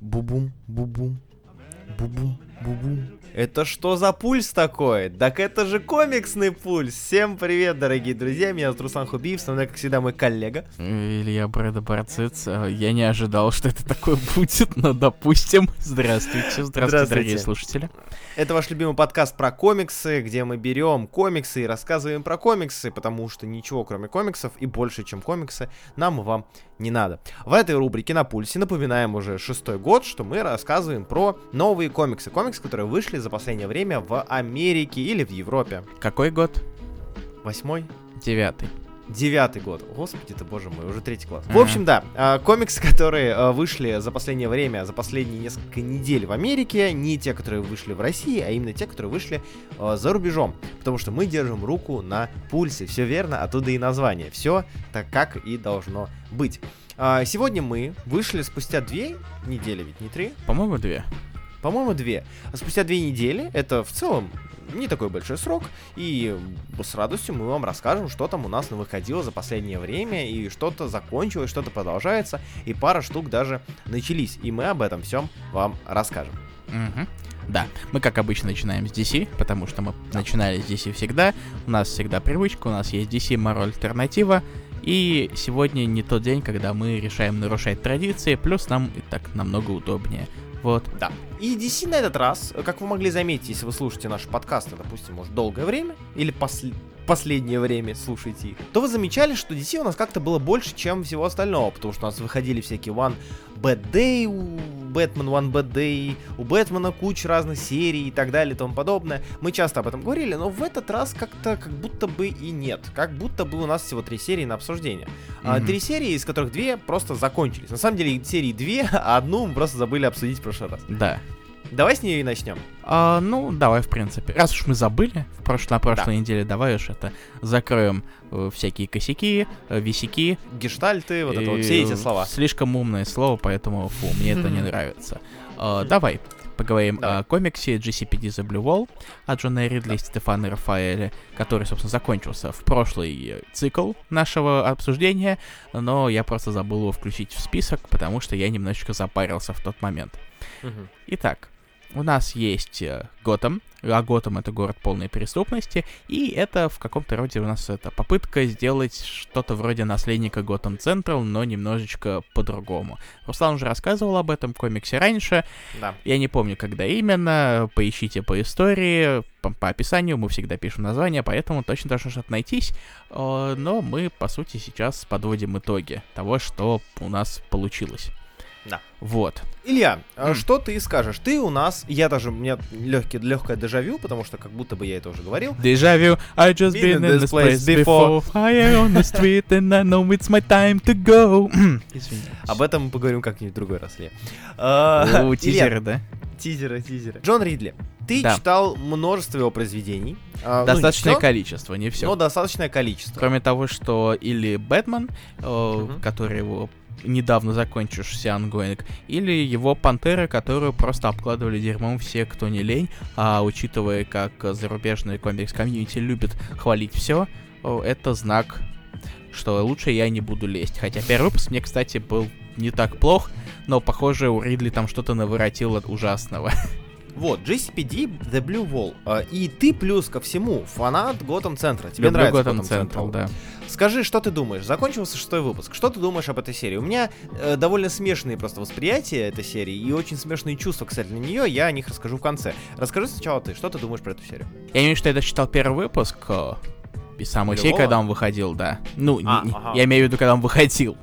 Бубум, бубум, бубум, бубум. Это что за пульс такой? Так это же комиксный пульс! Всем привет, дорогие друзья, меня зовут Руслан Хубиев, со мной, как всегда, мой коллега. Илья Брэда Барциц. Я не ожидал, что это такое будет, но допустим. Здравствуйте, здравствуйте, здравствуйте. дорогие слушатели. Это ваш любимый подкаст про комиксы, где мы берем комиксы и рассказываем про комиксы, потому что ничего, кроме комиксов и больше, чем комиксы, нам и вам не надо. В этой рубрике на пульсе напоминаем уже шестой год, что мы рассказываем про новые комиксы. Комиксы, которые вышли за последнее время в Америке или в Европе. Какой год? Восьмой? Девятый. Девятый год. Господи ты, боже мой, уже третий класс. В общем, да, а, комиксы, которые а, вышли за последнее время, за последние несколько недель в Америке, не те, которые вышли в России, а именно те, которые вышли а, за рубежом. Потому что мы держим руку на пульсе. Все верно, оттуда и название. Все так, как и должно быть. Сегодня мы вышли спустя две недели, ведь не три? По-моему, две. По-моему, две. А спустя две недели, это в целом не такой большой срок, и с радостью мы вам расскажем, что там у нас выходило за последнее время, и что-то закончилось, что-то продолжается, и пара штук даже начались, и мы об этом всем вам расскажем. Угу. Да, мы как обычно начинаем с DC, потому что мы да. начинали с DC всегда, у нас всегда привычка, у нас есть DC Marvel альтернатива, и сегодня не тот день, когда мы решаем нарушать традиции, плюс нам и так намного удобнее. Вот. Да. И DC на этот раз, как вы могли заметить, если вы слушаете наши подкасты, допустим, может, долгое время, или после последнее время слушаете их, то вы замечали, что DC у нас как-то было больше, чем всего остального, потому что у нас выходили всякие One Bad Day, у Бэтмен One Bad Day, у Бэтмена куча разных серий и так далее и тому подобное. Мы часто об этом говорили, но в этот раз как-то как будто бы и нет. Как будто бы у нас всего три серии на обсуждение. Mm-hmm. Три серии, из которых две просто закончились. На самом деле серии две, а одну мы просто забыли обсудить в прошлый раз. Да. Давай с нее и начнем. А, ну, давай, в принципе. Раз уж мы забыли в прош... на прошлой да. неделе, давай уж это закроем э, всякие косяки, э, висяки. Гештальты, вот это вот, все эти слова. Слишком умное слово, поэтому, фу, мне это не нравится. А, давай, поговорим да. о комиксе GCPD The Blue Wall от Джона Ридли и Стефана Рафаэля, который, собственно, закончился в прошлый цикл нашего обсуждения, но я просто забыл его включить в список, потому что я немножечко запарился в тот момент. Угу. Итак, у нас есть э, Готэм, а Готэм это город полной преступности, и это в каком-то роде у нас это попытка сделать что-то вроде наследника Готэм Централ, но немножечко по-другому. Руслан уже рассказывал об этом комиксе раньше, да. я не помню, когда именно, поищите по истории, по, по описанию, мы всегда пишем название, поэтому точно должно что-то найтись, э, но мы, по сути, сейчас подводим итоги того, что у нас получилось. Да. Вот. Илья, mm. что ты скажешь? Ты у нас, я даже, у меня легкий, легкое дежавю, потому что как будто бы я это уже говорил. Дежавю, I just been, been in this place before. Fire on the street and I know it's my time to go. Об этом мы поговорим как-нибудь в другой раз, Илья. Uh, тизеры, да? Тизеры, тизеры. Джон Ридли, ты да. читал множество его произведений. А, достаточное ну, количество, не все. Но достаточное количество. Кроме того, что I Am Batman, э, uh-huh. который его недавно закончившийся ongoing, или его пантера, которую просто обкладывали дерьмом все, кто не лень, а учитывая, как зарубежный комикс-комьюнити любит хвалить все, это знак, что лучше я не буду лезть. Хотя первый выпуск мне, кстати, был не так плох, но, похоже, у Ридли там что-то наворотило ужасного. Вот, GCPD The Blue Wall. А, и ты плюс ко всему фанат Готэм Центра. Тебе Люблю нравится Готэм Централ, да. Скажи, что ты думаешь? Закончился шестой выпуск. Что ты думаешь об этой серии? У меня э, довольно смешанные просто восприятия этой серии и очень смешные чувства, кстати, на нее. Я о них расскажу в конце. Расскажи сначала ты, что ты думаешь про эту серию? Я имею в виду, что я читал первый выпуск. Э, без самой серии, когда он выходил, да. Ну, а, не, ага. я имею в виду, когда он выходил.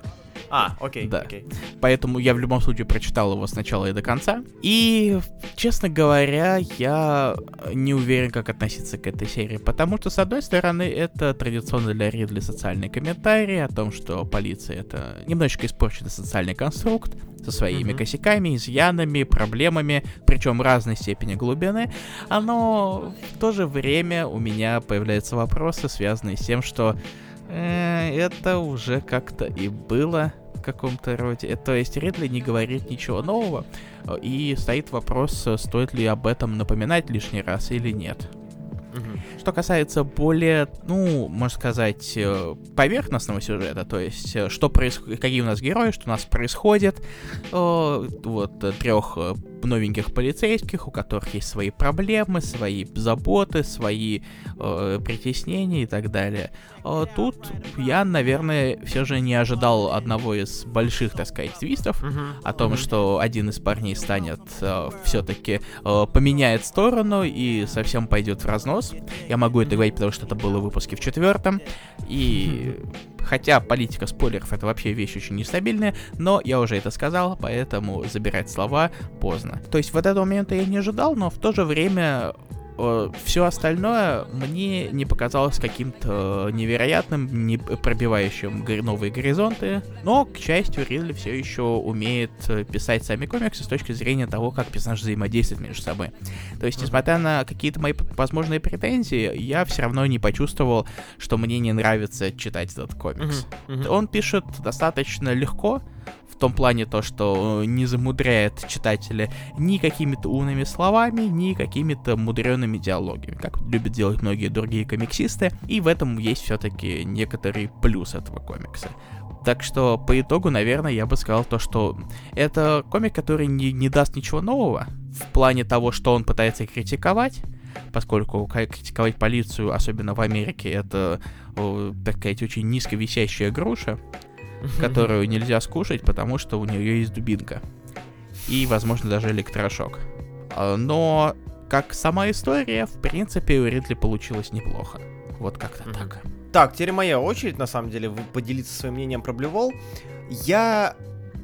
А, окей, да. окей. Поэтому я в любом случае прочитал его сначала и до конца. И, честно говоря, я не уверен, как относиться к этой серии. Потому что, с одной стороны, это традиционно для Ридли социальный комментарий о том, что полиция это немножечко испорченный социальный конструкт со своими mm-hmm. косяками, изъянами, проблемами, причем разной степени глубины. Но в то же время у меня появляются вопросы, связанные с тем, что это уже как-то и было в каком-то роде. Э, то есть Ридли не говорит ничего нового, и стоит вопрос, стоит ли об этом напоминать лишний раз или нет. Что касается более, ну, можно сказать, э, поверхностного сюжета, то есть, э, что происходит, какие у нас герои, что у нас происходит, вот, трех новеньких полицейских, у которых есть свои проблемы, свои заботы, свои э, притеснения и так далее. Э, тут я, наверное, все же не ожидал одного из больших, так сказать, твистов uh-huh. о том, uh-huh. что один из парней станет э, все-таки э, поменяет сторону и совсем пойдет в разнос. Я могу это говорить, потому что это было в выпуске в четвертом. И Хотя политика спойлеров это вообще вещь очень нестабильная, но я уже это сказал, поэтому забирать слова поздно. То есть вот этого момента я не ожидал, но в то же время все остальное мне не показалось каким-то невероятным, не пробивающим новые горизонты. Но, к счастью, Ридли все еще умеет э, писать сами комиксы с точки зрения того, как персонаж взаимодействует между собой. То есть, несмотря на какие-то мои возможные претензии, я все равно не почувствовал, что мне не нравится читать этот комикс. Он пишет достаточно легко, в том плане то, что не замудряет читателя ни какими-то умными словами, ни какими-то мудреными диалогами, как любят делать многие другие комиксисты, и в этом есть все-таки некоторый плюс этого комикса. Так что по итогу, наверное, я бы сказал то, что это комик, который не, не даст ничего нового в плане того, что он пытается критиковать, поскольку критиковать полицию, особенно в Америке, это, так сказать, очень низко висящая груша которую нельзя скушать, потому что у нее есть дубинка. И, возможно, даже электрошок. А, но, как сама история, в принципе, у Ридли получилось неплохо. Вот как-то так. Так, теперь моя очередь, на самом деле, поделиться своим мнением про Блювол. Я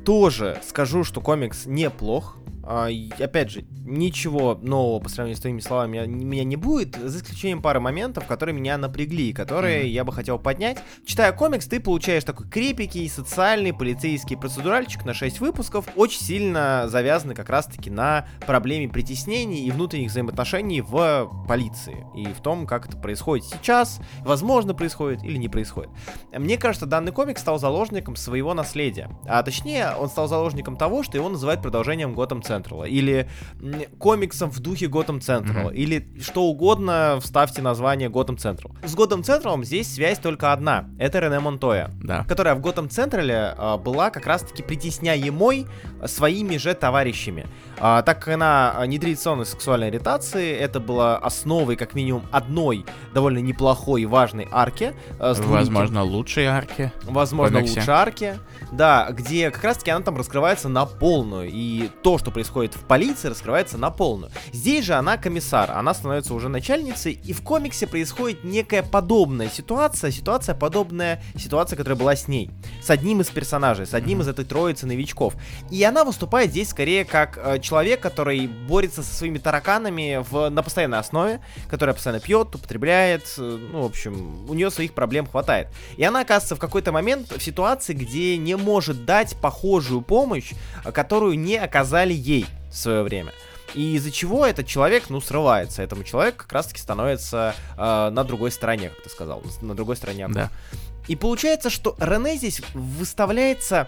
тоже скажу, что комикс неплох. А, опять же, ничего нового по сравнению с твоими словами меня не будет, за исключением пары моментов, которые меня напрягли, которые mm-hmm. я бы хотел поднять. Читая комикс, ты получаешь такой крепкий, социальный, полицейский процедуральчик на 6 выпусков, очень сильно завязанный как раз-таки на проблеме притеснений и внутренних взаимоотношений в полиции. И в том, как это происходит сейчас, возможно, происходит или не происходит. Мне кажется, данный комикс стал заложником своего наследия. А точнее, он стал заложником того, что его называют продолжением Готэм Централа. Или комиксом в духе Готэм Централ, mm-hmm. или что угодно, вставьте название Готэм Централ. С Готэм Централом здесь связь только одна, это Рене Монтоя, да. которая в Готэм Централе была как раз-таки притесняемой своими же товарищами. А, так как она нетрадиционной сексуальной ориентации, это было основой как минимум одной довольно неплохой и важной арки. А, Возможно, лучшей арки. Возможно, лучшей арки. Да, где как раз-таки она там раскрывается на полную. И то, что происходит в полиции, раскрывается на полную. Здесь же она комиссар, она становится уже начальницей, и в комиксе происходит некая подобная ситуация, ситуация подобная ситуация, которая была с ней, с одним из персонажей, с одним из этой троицы новичков. И она выступает здесь скорее как э, человек, который борется со своими тараканами в, на постоянной основе, который постоянно пьет, употребляет, э, ну, в общем, у нее своих проблем хватает. И она оказывается в какой-то момент в ситуации, где не может дать похожую помощь, которую не оказали ей в свое время. И из-за чего этот человек, ну, срывается. Этому человеку как раз-таки становится э, на другой стороне, как ты сказал, на другой стороне. Да. И получается, что Рене здесь выставляется...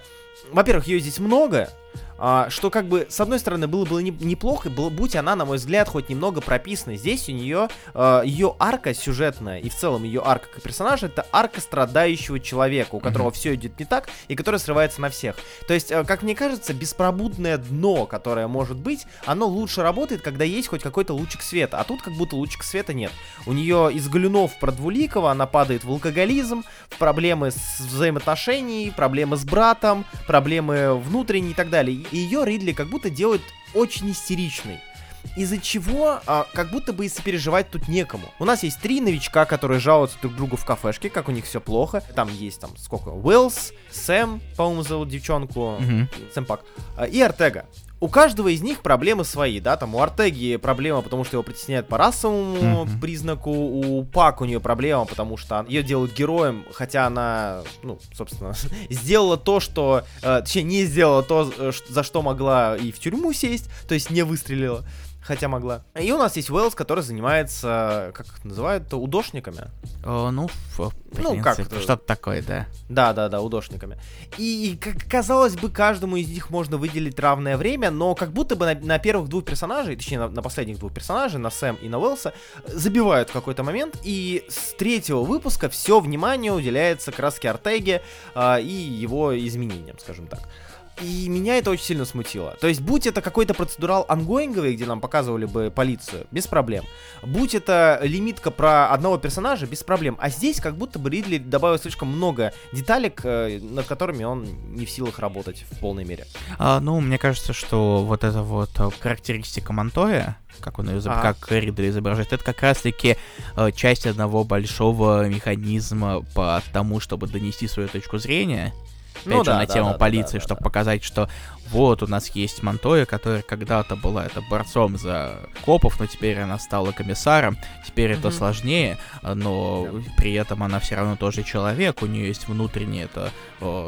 Во-первых, ее здесь много, а, что как бы, с одной стороны, было бы не, неплохо, было, будь она, на мой взгляд, хоть немного прописана. Здесь у нее, а, ее арка сюжетная, и в целом ее арка как персонажа, это арка страдающего человека, у которого mm-hmm. все идет не так, и который срывается на всех. То есть, а, как мне кажется, беспробудное дно, которое может быть, оно лучше работает, когда есть хоть какой-то лучик света, а тут как будто лучик света нет. У нее из галюнов про Двуликова она падает в алкоголизм, в проблемы с взаимоотношениями, проблемы с братом, проблемы внутренние и так далее и ее Ридли как будто делают очень истеричной. Из-за чего а, как будто бы и сопереживать тут некому. У нас есть три новичка, которые жалуются друг другу в кафешке, как у них все плохо. Там есть там сколько? Уиллс, Сэм, по-моему, зовут девчонку, mm-hmm. Сэм Пак, а, и Артега у каждого из них проблемы свои, да, там у Артеги проблема, потому что его притесняют по расовому mm-hmm. признаку, у Пак у нее проблема, потому что ее делают героем, хотя она, ну, собственно, сделала то, что, э, точнее, не сделала то, э, за что могла и в тюрьму сесть, то есть не выстрелила. Хотя могла. И у нас есть Уэллс, который занимается, как их называют, удошниками. О, ну, в ну, как что-то такое, да. Да, да, да, удошниками. И, как казалось бы, каждому из них можно выделить равное время, но как будто бы на, на первых двух персонажей, точнее, на, на последних двух персонажей, на Сэм и на Уэлса, забивают в какой-то момент, и с третьего выпуска все внимание уделяется краске Артеге э, и его изменениям, скажем так. И меня это очень сильно смутило. То есть, будь это какой-то процедурал ангоинговый, где нам показывали бы полицию, без проблем. Будь это лимитка про одного персонажа, без проблем. А здесь как будто бы Ридли добавил слишком много деталек, э, над которыми он не в силах работать в полной мере. А, ну, мне кажется, что вот эта вот э, характеристика Монтоя, как он ее, а. как Ридли изображает, это как раз-таки э, часть одного большого механизма по тому, чтобы донести свою точку зрения опять ну, же, да, на тему да, полиции, да, чтобы да. показать, что вот у нас есть Монтоя, которая когда-то была это борцом за копов, но теперь она стала комиссаром, теперь mm-hmm. это сложнее, но yeah. при этом она все равно тоже человек, у нее есть внутренняя это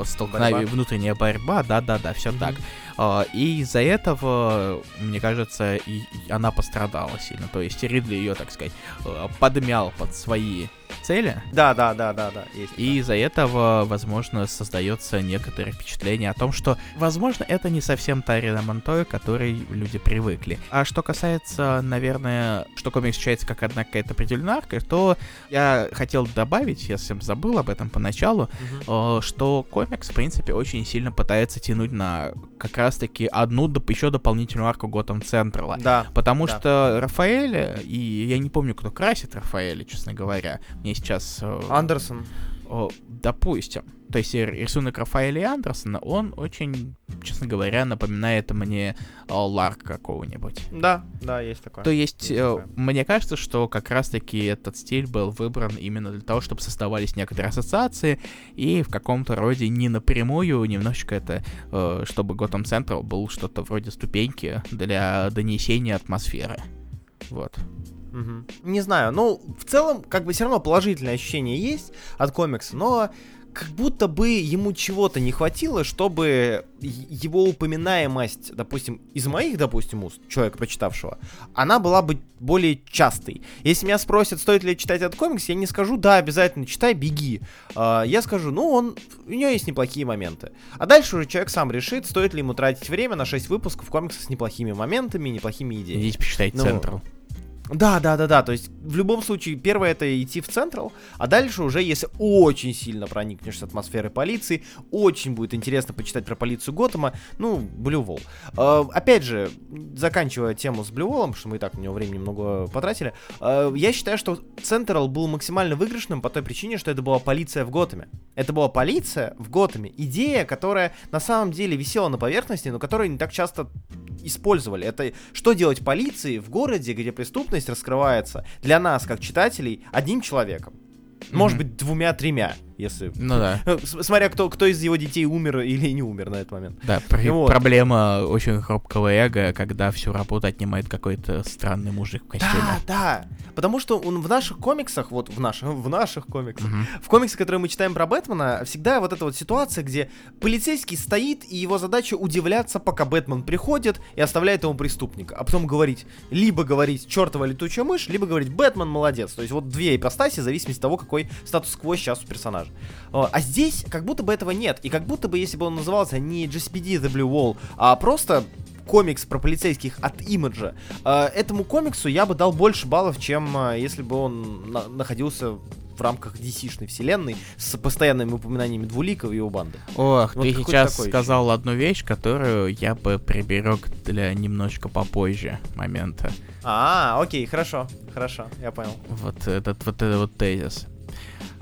столкновение, внутренняя борьба, да-да-да, все mm-hmm. так. А, и из-за этого, мне кажется, и, и она пострадала сильно. То есть Ридли ее, так сказать, э, подмял под свои цели. Да, да, да, да, да. Есть, и да. из-за этого, возможно, создается некоторое впечатление о том, что, возможно, это не совсем та Арина Монтоя, к которой люди привыкли. А что касается, наверное, что комикс считается как одна какая-то определенная арка, то я хотел добавить, я совсем забыл об этом поначалу, угу. что комикс, в принципе, очень сильно пытается тянуть на как раз-таки одну доп- еще дополнительную арку Готэм Централа. Да. Потому да. что Рафаэля, и я не помню, кто красит Рафаэля, честно говоря. Мне сейчас... Э, Андерсон. Допустим. То есть рисунок Рафаэля Андерсона, он очень, честно говоря, напоминает мне о, Ларк какого-нибудь. Да, да, есть такое. То есть, есть э, такое. мне кажется, что как раз-таки этот стиль был выбран именно для того, чтобы создавались некоторые ассоциации, и в каком-то роде не напрямую, немножечко это, э, чтобы Готэм Централ был что-то вроде ступеньки для донесения атмосферы. Вот. Угу. Не знаю, ну, в целом, как бы все равно положительное ощущение есть от комикса, но как будто бы ему чего-то не хватило, чтобы его упоминаемость, допустим, из моих, допустим, уст, человека, прочитавшего, она была бы более частой. Если меня спросят, стоит ли читать этот комикс, я не скажу, да, обязательно читай, беги. Uh, я скажу, ну, он, у него есть неплохие моменты. А дальше уже человек сам решит, стоит ли ему тратить время на 6 выпусков комикса с неплохими моментами, неплохими идеями. Здесь почитать ну, Централ. Да, да, да, да. То есть в любом случае, первое это идти в Централ, а дальше уже, если очень сильно проникнешься атмосферой полиции, очень будет интересно почитать про полицию Готэма, ну, Wall. Э, опять же, заканчивая тему с Wall, потому что мы и так на него времени много потратили, э, я считаю, что Централ был максимально выигрышным по той причине, что это была полиция в Готэме. Это была полиция в Готэме. Идея, которая на самом деле висела на поверхности, но которую не так часто использовали. Это что делать полиции в городе, где преступность раскрывается для нас, как читателей, одним человеком. Может mm-hmm. быть, двумя-тремя если... Ну да. Смотря кто, кто из его детей умер или не умер на этот момент. Да, пр- вот. проблема очень хрупкого эго, когда всю работу отнимает какой-то странный мужик в костюме. Да, да. Потому что он в наших комиксах, вот в наших, в наших комиксах, угу. в комиксах, которые мы читаем про Бэтмена, всегда вот эта вот ситуация, где полицейский стоит, и его задача удивляться, пока Бэтмен приходит и оставляет ему преступника. А потом говорить, либо говорить чертова летучая мышь, либо говорить Бэтмен молодец. То есть вот две ипостаси в зависимости от того, какой статус-кво сейчас у персонажа персонажа. А здесь как будто бы этого нет. И как будто бы, если бы он назывался не GSPD The Blue Wall, а просто комикс про полицейских от имиджа, этому комиксу я бы дал больше баллов, чем а, если бы он на находился в рамках DC-шной вселенной с постоянными упоминаниями Двуликов и его банды. Ох, вот ты сейчас сказал еще. одну вещь, которую я бы приберег для немножечко попозже момента. А, окей, хорошо, хорошо, я понял. Вот этот вот этот вот тезис.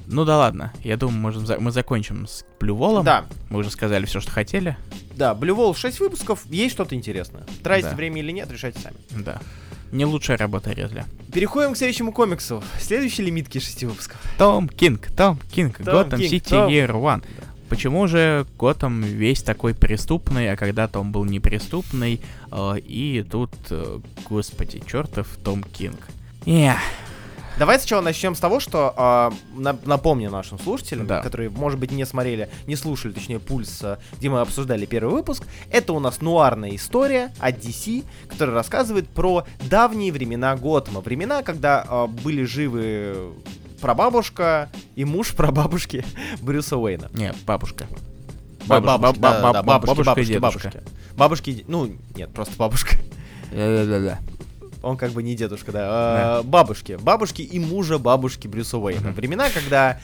Ну да ладно, я думаю, можем за... мы закончим с Блюволом. Да. Мы уже сказали все, что хотели. Да, Блювол 6 выпусков, есть что-то интересное. Тратите да. время или нет, решайте сами. Да. Не лучшая работа Ридли. Переходим к следующему комиксу. Следующий лимитки 6 выпусков. Том Кинг, Том Кинг, Gotham City Year One. Почему же Готэм весь такой преступный, а когда-то он был неприступный, э, и тут, э, господи, чертов Том Кинг. Эх, Давай сначала начнем с того, что на, напомню нашим слушателям, Да. которые, может быть, не смотрели, не слушали, точнее, пульс, э, где мы обсуждали первый выпуск. Это у нас нуарная история от DC, которая рассказывает про давние времена Готэма. Времена, когда э, были живы прабабушка и муж прабабушки Брюса Уэйна. Не, бабушка. Ба- Бабушка, бабушки, ба- да, ба- да, ба- бабушки, бабушка и бабушки, бабушки. Бабушки, ну, нет, просто бабушка. Да-да-да. Он как бы не дедушка, да. А, Бабушки. Бабушки и мужа бабушки Брюса Уэйна. Времена, когда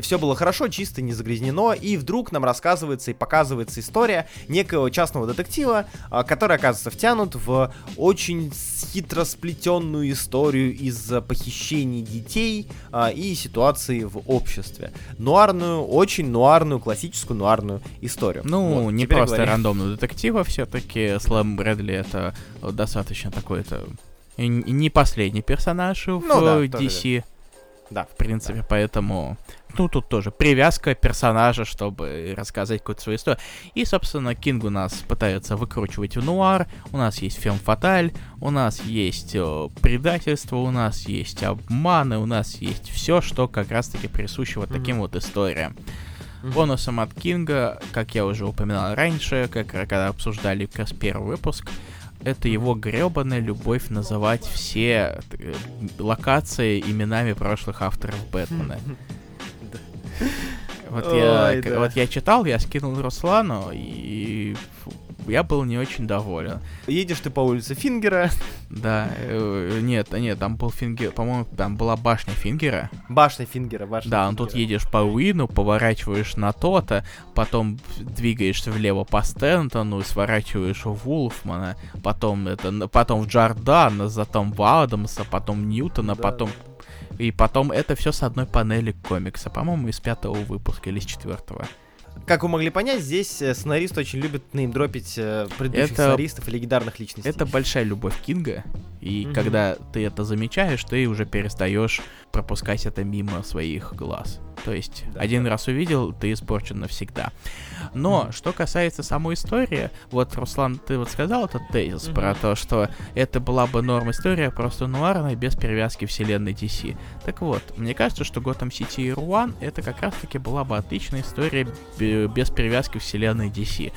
все было хорошо, чисто, не загрязнено, и вдруг нам рассказывается и показывается история некого частного детектива, а, который оказывается втянут в очень хитро сплетенную историю из похищений детей а, и ситуации в обществе. Нуарную, очень нуарную, классическую нуарную историю. Ну, Вот, не просто говори. рандомного детектива, все-таки Слэм Брэдли это э, достаточно такой-то и н- не последний персонаж в Ну да, э, тоже DC, Да. в принципе, поэтому... Ну, тут тоже привязка персонажа, чтобы рассказать какую-то свою историю. И, собственно, Кинг у нас пытается выкручивать в нуар, у нас есть фильм Фаталь, у нас есть э, предательство, у нас есть обманы, у нас есть все, что как раз-таки присуще вот таким Мгм. вот историям. Мгм. Бонусом от Кинга, как я уже упоминал раньше, как когда обсуждали как раз первый выпуск, это его гребаная любовь называть все э, локации именами прошлых авторов Бэтмена. Вот я, Ой, к- да. вот я читал, я скинул Руслану, и я был не очень доволен. Едешь ты по улице Фингера, Да, э, нет, нет, там был Фингер, по-моему, там была башня Фингера. башня Фингера, башня Да, ну тут едешь по Уину, поворачиваешь на то-то, потом двигаешься влево по Стентону, сворачиваешь в Вулфмана, потом это, потом в Джордана, затем в Адамса, потом Ньютона, Да. потом... И потом это все с одной панели комикса, по-моему, из пятого выпуска или из четвертого. Как вы могли понять, здесь э, сценарист очень любит неймдропить э, предыдущих Это- сценаристов и легендарных личностей. Это большая любовь Кинга, и Мгм. когда ты это замечаешь, ты уже перестаешь пропускать это мимо своих глаз. То есть Да, один да. раз увидел, ты испорчен навсегда. Но Мгм. что касается самой истории, вот Руслан, ты вот сказал этот тезис Мгм. про то, что это была бы норм история, просто нуарная, без привязки вселенной DC. Так вот, мне кажется, что Gotham City Year One это как раз-таки была бы отличная история бе- без привязки вселенной DC.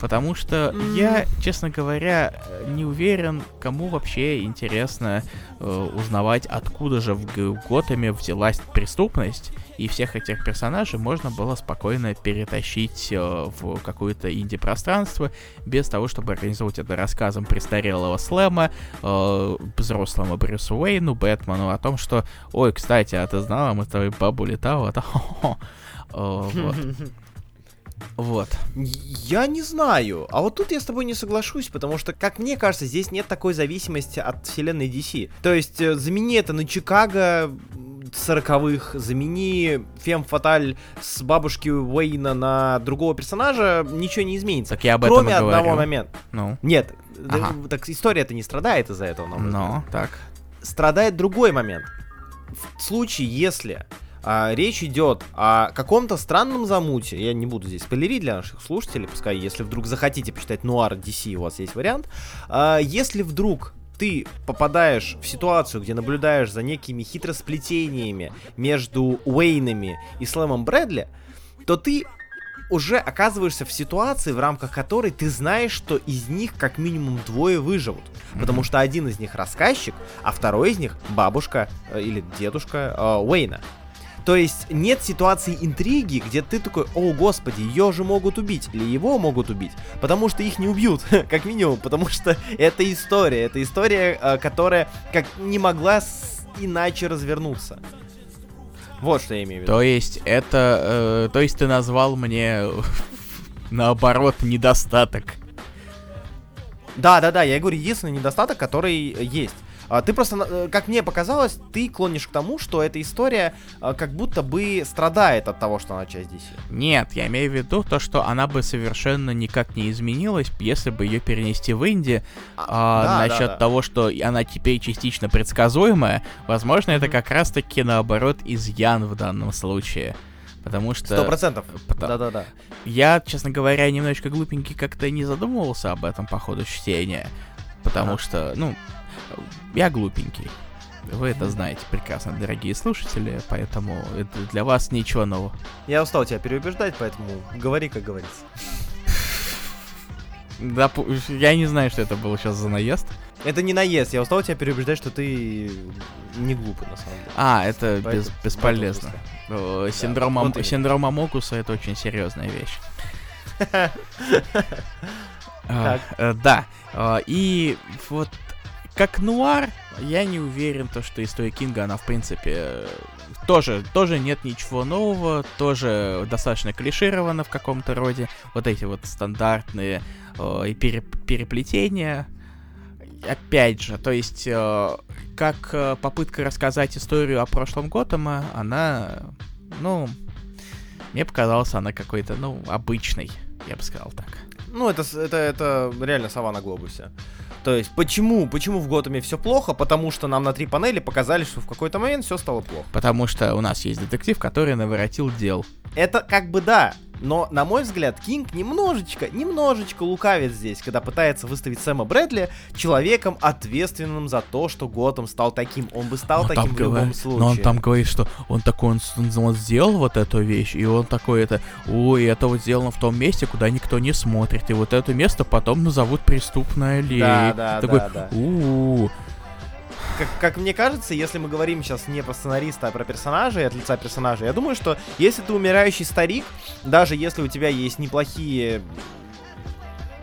Потому что я, честно говоря, э, не уверен, кому вообще интересно э, узнавать, откуда же в Г- Готэме взялась преступность, и всех этих персонажей можно было спокойно перетащить э, в какое-то инди-пространство, без того, чтобы организовать это рассказом престарелого Слэма, э, взрослому Брюсу Уэйну, Бэтмену о том, что «Ой, кстати, а ты знала, мы с тобой бабу летала?» это хо-хо». Э, Вот. Вот. Я не знаю. А вот тут я с тобой не соглашусь, потому что, как мне кажется, здесь нет такой зависимости от вселенной DC. То есть, э, замени это на Чикаго сороковых, замени Фем Фаталь с бабушки Уэйна на другого персонажа, ничего не изменится. Так я об этом Кроме одного говорю. момента. Ну, Нет, Ага. да, так история это не страдает из-за этого, на но, так. страдает другой момент. В случае, если а, речь идет о каком-то странном замуте, я не буду здесь спойлерить для наших слушателей, пускай, если вдруг захотите почитать Нуар DC, у вас есть вариант. А, если вдруг ты попадаешь в ситуацию, где наблюдаешь за некими хитросплетениями между Уэйнами и Слэмом Брэдли, то ты уже оказываешься в ситуации, в рамках которой ты знаешь, что из них как минимум двое выживут. Потому что один из них рассказчик, а второй из них бабушка э, или дедушка э, Уэйна. То есть нет ситуации интриги, где ты такой, о господи, ее же могут убить, или его могут убить, потому что их не убьют, как минимум, потому что это история, это история, э, которая как не могла иначе развернуться. Вот что я имею в виду. То есть это... э, то есть ты назвал мне наоборот недостаток. Да, да, да, я говорю, единственный недостаток, который есть. А, Ты просто, э, как мне показалось, ты клонишь к тому, что эта история э, как будто бы страдает от того, что она часть DC. Нет, я имею в виду то, что она бы совершенно никак не изменилась, если бы ее перенести в Инди. А, да, насчет да, да. того, что она теперь частично предсказуемая, возможно, это как раз-таки наоборот изъян в данном случае. Потому что... Сто процентов. Да-да-да. Я, честно говоря, немножечко глупенький как-то не задумывался об этом по ходу чтения. Потому Ага. что, ну, я глупенький. Вы это знаете прекрасно, дорогие слушатели, поэтому это для вас ничего нового. Я устал тебя переубеждать, поэтому говори, как говорится. Да, я не знаю, что это было сейчас за наезд. Это не наезд, я устал тебя переубеждать, что ты не глупый, на самом деле. А, это без, бесполезно. Синдром, да, вот синдром Амокуса это очень серьезная вещь. А, э, да, а, и вот как нуар, я не уверен, то, что история Кинга, она, в принципе, тоже, тоже нет ничего нового, тоже достаточно клиширована в каком-то роде. Вот эти вот стандартные э, переплетения. Опять же, то есть, э, как э, попытка рассказать историю о прошлом Готэма, она, ну, мне показалась она какой-то, ну, обычной, я бы сказал так. Ну, это, это, это реально сова на глобусе. То есть, почему, почему в Готэме все плохо? Потому что нам на три панели показали, что в какой-то момент все стало плохо. Потому что у нас есть детектив, который наворотил дел. Это как бы да, но, на мой взгляд, Кинг немножечко, немножечко лукавит здесь, когда пытается выставить Сэма Брэдли человеком, ответственным за то, что Готэм стал таким. Он бы стал но таким в любом говорит, случае. Но он там говорит, что он такой, он, он, он сделал вот эту вещь, и он такой это, ой, это вот сделано в том месте, куда никто не смотрит, и вот это место потом назовут преступной аллеей. Да, да, такой, да, да. Как, как мне кажется, если мы говорим сейчас не про сценариста, а про персонажа и от лица персонажа, я думаю, что если ты умирающий старик, даже если у тебя есть неплохие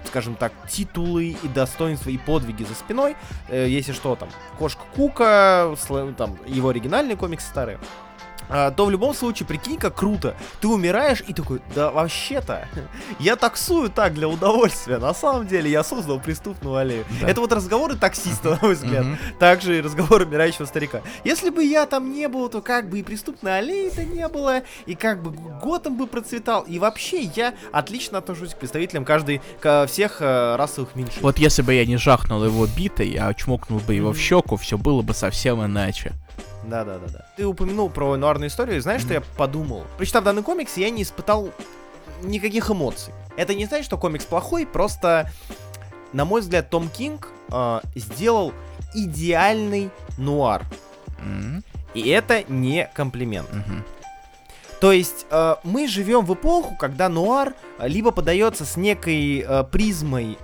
скажем так, титулы и достоинства и подвиги за спиной. Э, если что, там, Кошка Кука, там, его оригинальные комиксы старые. А, то в любом случае, прикинь, как круто. Ты умираешь и такой, да вообще-то, я таксую так для удовольствия. На самом деле, я создал преступную аллею. Да. Это вот разговоры таксиста, на мой взгляд. Также и разговор умирающего старика. Если бы я там не был, то как бы и преступной аллеи-то не было, и как бы Готэм бы процветал. И вообще, я отлично отношусь к представителям каждой, ко всех э, расовых меньшинств. Вот если бы я не жахнул его битой, а чмокнул бы его в щеку, все было бы совсем иначе. Да, да, да, да. Ты упомянул про нуарную историю, знаешь, mm-hmm. что я подумал? Прочитав данный комикс, я не испытал никаких эмоций. Это не значит, что комикс плохой, просто, на мой взгляд, Том Кинг э, сделал идеальный нуар. Mm-hmm. И это не комплимент. Mm-hmm. То есть э, мы живем в эпоху, когда нуар либо подается с некой э, призмой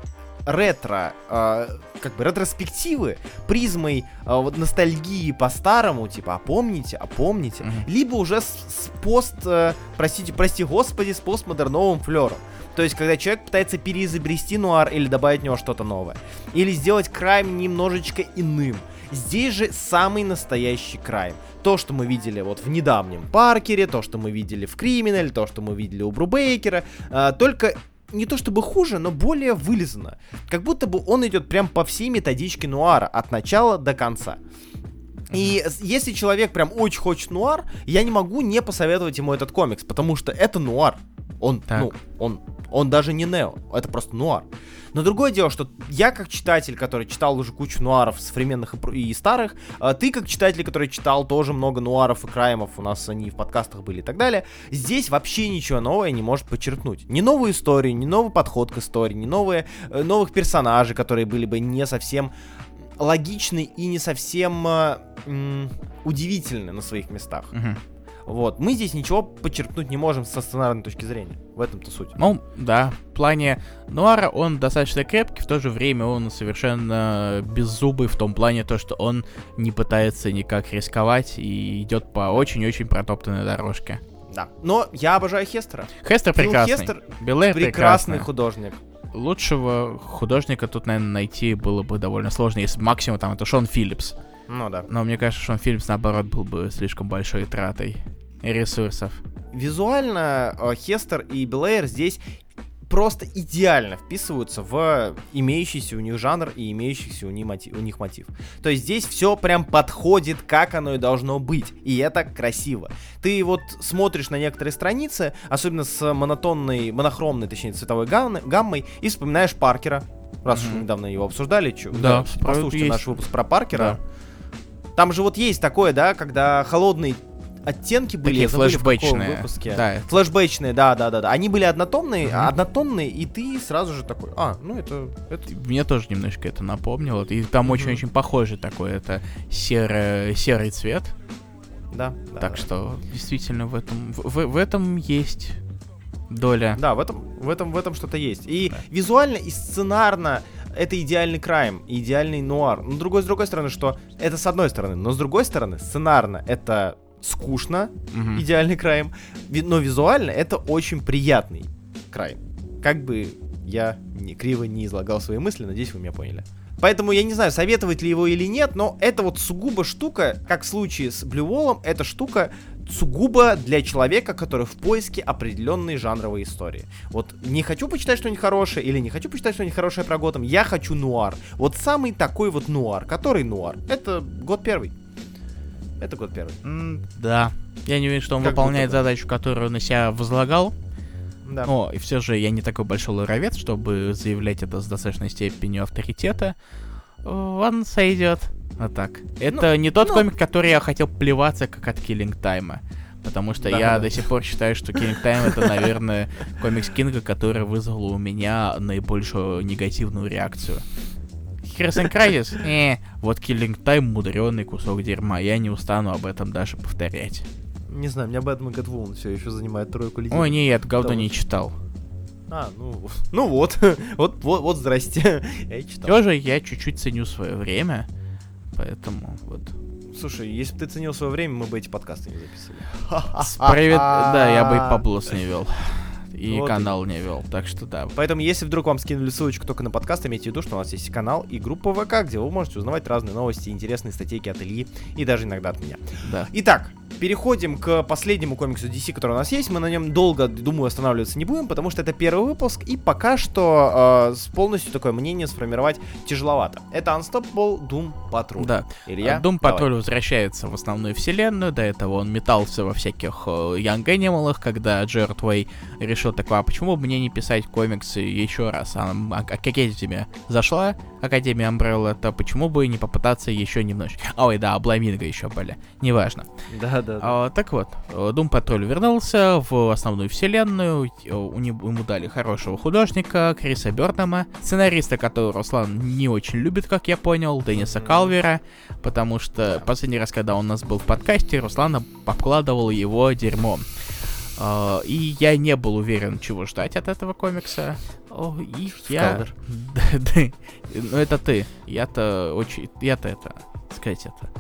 ретро, э, как бы ретроспективы, призмой э, вот ностальгии по-старому, типа, а помните, а помните, mm-hmm. либо уже с, с пост, э, простите, прости господи, с постмодерновым флером. То есть, когда человек пытается переизобрести нуар или добавить в него что-то новое. Или сделать крайм немножечко иным. Здесь же самый настоящий крайм. То, что мы видели вот в недавнем Паркере, то, что мы видели в Криминале, то, что мы видели у Брубейкера, э, только не то чтобы хуже, но более вылизано. Как будто бы он идет прям по всей методичке нуара, от начала до конца. И если человек прям очень хочет нуар, я не могу не посоветовать ему этот комикс, потому что это нуар. Он, так. ну, он, он даже не нео, это просто нуар. Но другое дело, что я как читатель, который читал уже кучу нуаров современных и, и старых, а ты как читатель, который читал тоже много нуаров и краймов, у нас они в подкастах были и так далее, здесь вообще ничего нового не может подчеркнуть. Ни новую историю, ни новый подход к истории, ни новые, э, новых персонажей, которые были бы не совсем логичны и не совсем э, м, удивительны на своих местах. Угу. Вот. Мы здесь ничего подчеркнуть не можем со сценарной точки зрения. В этом-то суть. Ну, да. В плане Нуара он достаточно крепкий, в то же время он совершенно беззубый в том плане, то, что он не пытается никак рисковать и идет по очень-очень протоптанной дорожке. Да. Но я обожаю Хестера. Хестер прекрасный. Хестер Белэр прекрасный прекрасный художник. Лучшего художника тут, наверное, найти было бы довольно сложно, если максимум там это Шон Филлипс. Ну да. Но мне кажется, Шон Филлипс, наоборот, был бы слишком большой тратой ресурсов. Визуально э, Хестер и Белэйр здесь просто идеально вписываются в имеющийся у них жанр и имеющийся у них мотив. У них мотив. То есть здесь все прям подходит, как оно и должно быть. И это красиво. Ты вот смотришь на некоторые страницы, особенно с монотонной, монохромной, точнее, цветовой гаммой, и вспоминаешь Паркера. Раз mm-hmm. уж мы недавно его обсуждали, чё, да, послушайте есть. наш выпуск про Паркера. Да. Там же вот есть такое, да, когда холодный оттенки были. Такие флешбэчные. выпуске. Да, Флэшбэчные, да, да, да, да. Они были однотонные, Мгм. однотонные, и ты сразу же такой, а, ну это, это мне тоже немножко это напомнило. И там очень-очень похожий такой, это серо- серый цвет. да. да, так да. что действительно в этом, в, в- этом есть доля. Да, в этом, в этом, в этом что-то есть. И Да. визуально и сценарно это идеальный крайм, идеальный нуар. Но другой, с другой стороны, что это с одной стороны, но с другой стороны, сценарно это скучно, Мгм. идеальный крайм, ви- но визуально это очень приятный крайм. Как бы я не, криво не излагал свои мысли, надеюсь, вы меня поняли. Поэтому я не знаю, советовать ли его или нет, но это вот сугубо штука, как в случае с Blue Wall, это штука сугубо для человека, который в поиске определенной жанровой истории. Вот не хочу почитать что-нибудь хорошее или не хочу почитать что-нибудь хорошее про Готэм, я хочу нуар. Вот самый такой вот нуар. Который нуар? Это год первый. Это год первый. М, Да. Я не уверен, что он Как выполняет задачу, которую на себя возлагал. Да. Но и все же я не такой большой лоровец, чтобы заявлять это с достаточной степенью авторитета. Он сойдет. Вот так. Это не тот ну- комик, который я хотел плеваться, как от Killing Time. Потому что Да, я да. до сих пор считаю, что Killing Time это, наверное, комикс Кинга, который вызвал у меня наибольшую негативную реакцию. Херсон Крайзис? Э, вот Killing Time мудренный кусок дерьма. Я не устану об этом даже повторять. Не знаю, меня Бэтмен и Кэтвумен все еще занимает тройку лидеров. Ой, нет, говно не читал. А, ну, ну вот, вот, вот, вот, здрасте. Я читал. Все же я чуть-чуть ценю свое время, поэтому вот. Слушай, если бы ты ценил свое время, мы бы эти подкасты не записывали. Справед... Да, я бы и Паблос не вел. И Вот канал не вел, так что да. Поэтому, если вдруг вам скинули ссылочку только на подкаст, имейте в виду, что у нас есть канал и группа ВК, где вы можете узнавать разные новости, интересные статейки от Ильи и даже иногда от меня. Да. Итак, переходим к последнему комиксу DC, который у нас есть. Мы на нем долго, думаю, останавливаться не будем, потому что это первый выпуск, и пока что э, с- полностью такое мнение сформировать тяжеловато. Это Unstoppable Doom Patrol. Да. Илья, Дум давай. Патруль возвращается в основную вселенную. До этого он метался во всяких э, Young Animal, когда Джерд Уэй решил такой, а почему бы мне не писать комиксы еще раз? А, а, а Академия зашла, Академия Umbrella, то почему бы не попытаться еще немножечко? Ой, да, Обламинго еще были. Неважно. Да, да, да. А, так вот, Дум Патруль вернулся в основную вселенную. э, У него, ему дали хорошего художника, Криса Бёрнама, сценариста, которого Руслан не очень любит, как я понял, Денниса Мгм. Калвера, потому что последний раз, когда он у нас был в подкасте, Руслан обкладывал его дерьмом. А, И я не был уверен, чего ждать от этого комикса. О, И я... Ну это ты. Я-то очень... Я-то это... Сказать это...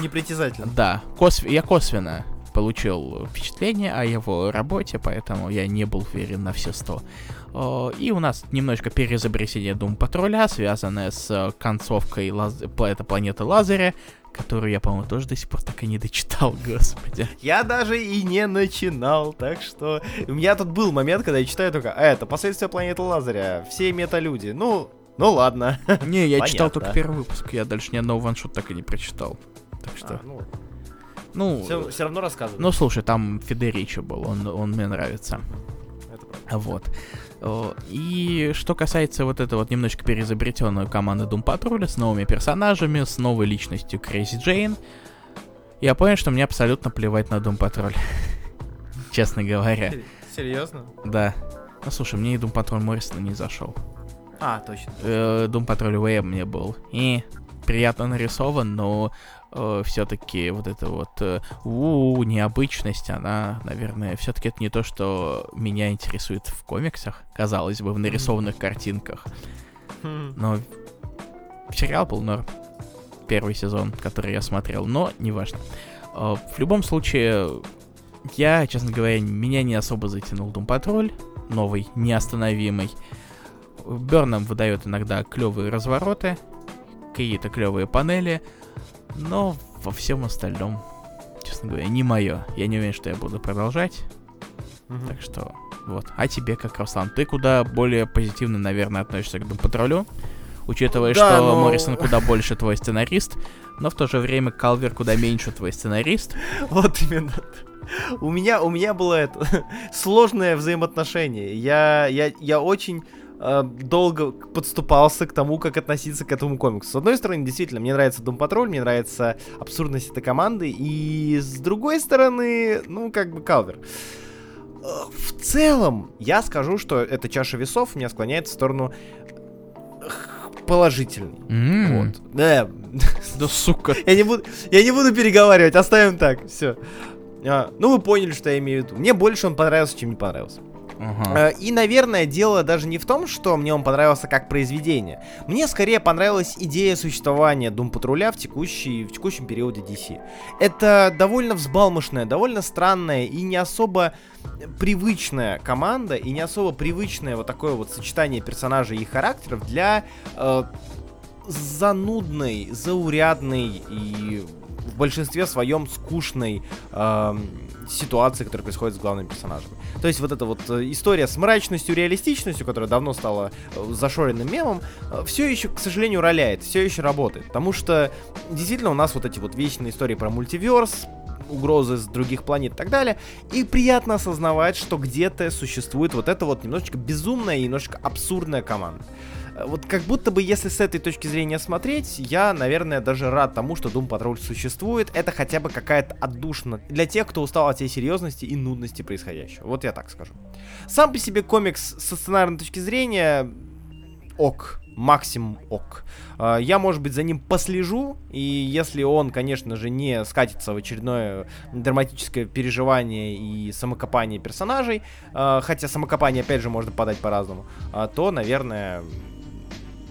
Непритязательно. Да, косв... я косвенно получил впечатление о его работе, поэтому я не был уверен на все сто. О, И у нас немножко переизобретение Дум Патруля, связанное с концовкой Лаз... это планеты Лазаря, которую я, по-моему, тоже до сих пор так и не дочитал, господи. Я даже и не начинал, так что... У меня тут был момент, когда я читаю только, «А, это последствия планеты Лазаря, все мета-люди. Ну, ну ладно. Не, я читал только первый выпуск, я дальше ни одного ваншот так и не прочитал. Так что, А, ну, ну, все, равно рассказывай. ну слушай, там Федеричо был, он, он мне нравится. Это правда. Вот. И что касается вот этой вот немножко переизобретенной команды Doom Patrol с новыми персонажами, с новой личностью Crazy Джейн, я понял, что мне абсолютно плевать на Doom Patrol. Честно говоря. Серьезно? Да. Ну слушай, мне и Doom Patrol Моррисона не зашел. А, точно. Э, Doom Patrol Way мне был. И приятно нарисован, но все-таки вот эта вот э, у необычность, она, наверное, все-таки это не то, что меня интересует в комиксах, казалось бы, в нарисованных картинках. Хм. Но сериал был норм. Первый сезон, который я смотрел, но неважно. Э, В любом случае, я, честно говоря, меня не особо затянул Doom Patrol, новый, неостановимый. Бернам выдает иногда клевые развороты, какие-то клевые панели, но во всем остальном, честно говоря, не мое. Я не уверен, что я буду продолжать. Мгм. Так что, вот. А тебе как, Руслан? Ты куда более позитивно, наверное, относишься к Doom Патрулю, учитывая, Да, что но- Моррисон куда больше твой сценарист, но в то же время Калвер куда меньше твой сценарист. Вот именно. У меня, у меня было это сложное взаимоотношение. Я, я, я очень э, долго подступался к тому, как относиться к этому комиксу. С одной стороны, действительно, мне нравится Дом Патруль, мне нравится абсурдность этой команды, и с другой стороны, ну, как бы кавер. Э, в целом, я скажу, что эта чаша весов меня склоняет в сторону положительный. Mm. Вот. Да. Да сука. Я не буду, я не буду переговаривать, оставим так, все. А, ну, вы поняли, что я имею в виду. Мне больше он понравился, чем не понравился. Э, И, наверное, дело даже не в том, что мне он понравился как произведение. Мне скорее понравилась идея существования Дум Патруля в, текущей, в текущем периоде DC. Это довольно взбалмошная, довольно странная и не особо привычная команда, и не особо привычное вот такое вот сочетание персонажей и характеров для э, занудной, заурядной и в большинстве своем скучной эм, ситуации, которая происходит с главными персонажами. То есть вот эта вот э, история с мрачностью, реалистичностью, которая давно стала э, зашоренным мемом, э, все еще, к сожалению, роляет, все еще работает. Потому что действительно у нас вот эти вот вечные истории про мультиверс, угрозы с других планет и так далее. И приятно осознавать, что где-то существует вот эта вот немножечко безумная и немножечко абсурдная команда. Вот как будто бы, если с этой точки зрения смотреть, я, наверное, даже рад тому, что Doom Patrol существует. Это хотя бы какая-то отдушина для тех, кто устал от всей серьезности и нудности происходящего. Вот я так скажу. Сам по себе комикс со сценарной точки зрения ок. Максимум ок. А, Я, может быть, за ним послежу, и если он, конечно же, не скатится в очередное драматическое переживание и самокопание персонажей, а, хотя самокопание, опять же, можно подать по-разному, а, то, наверное,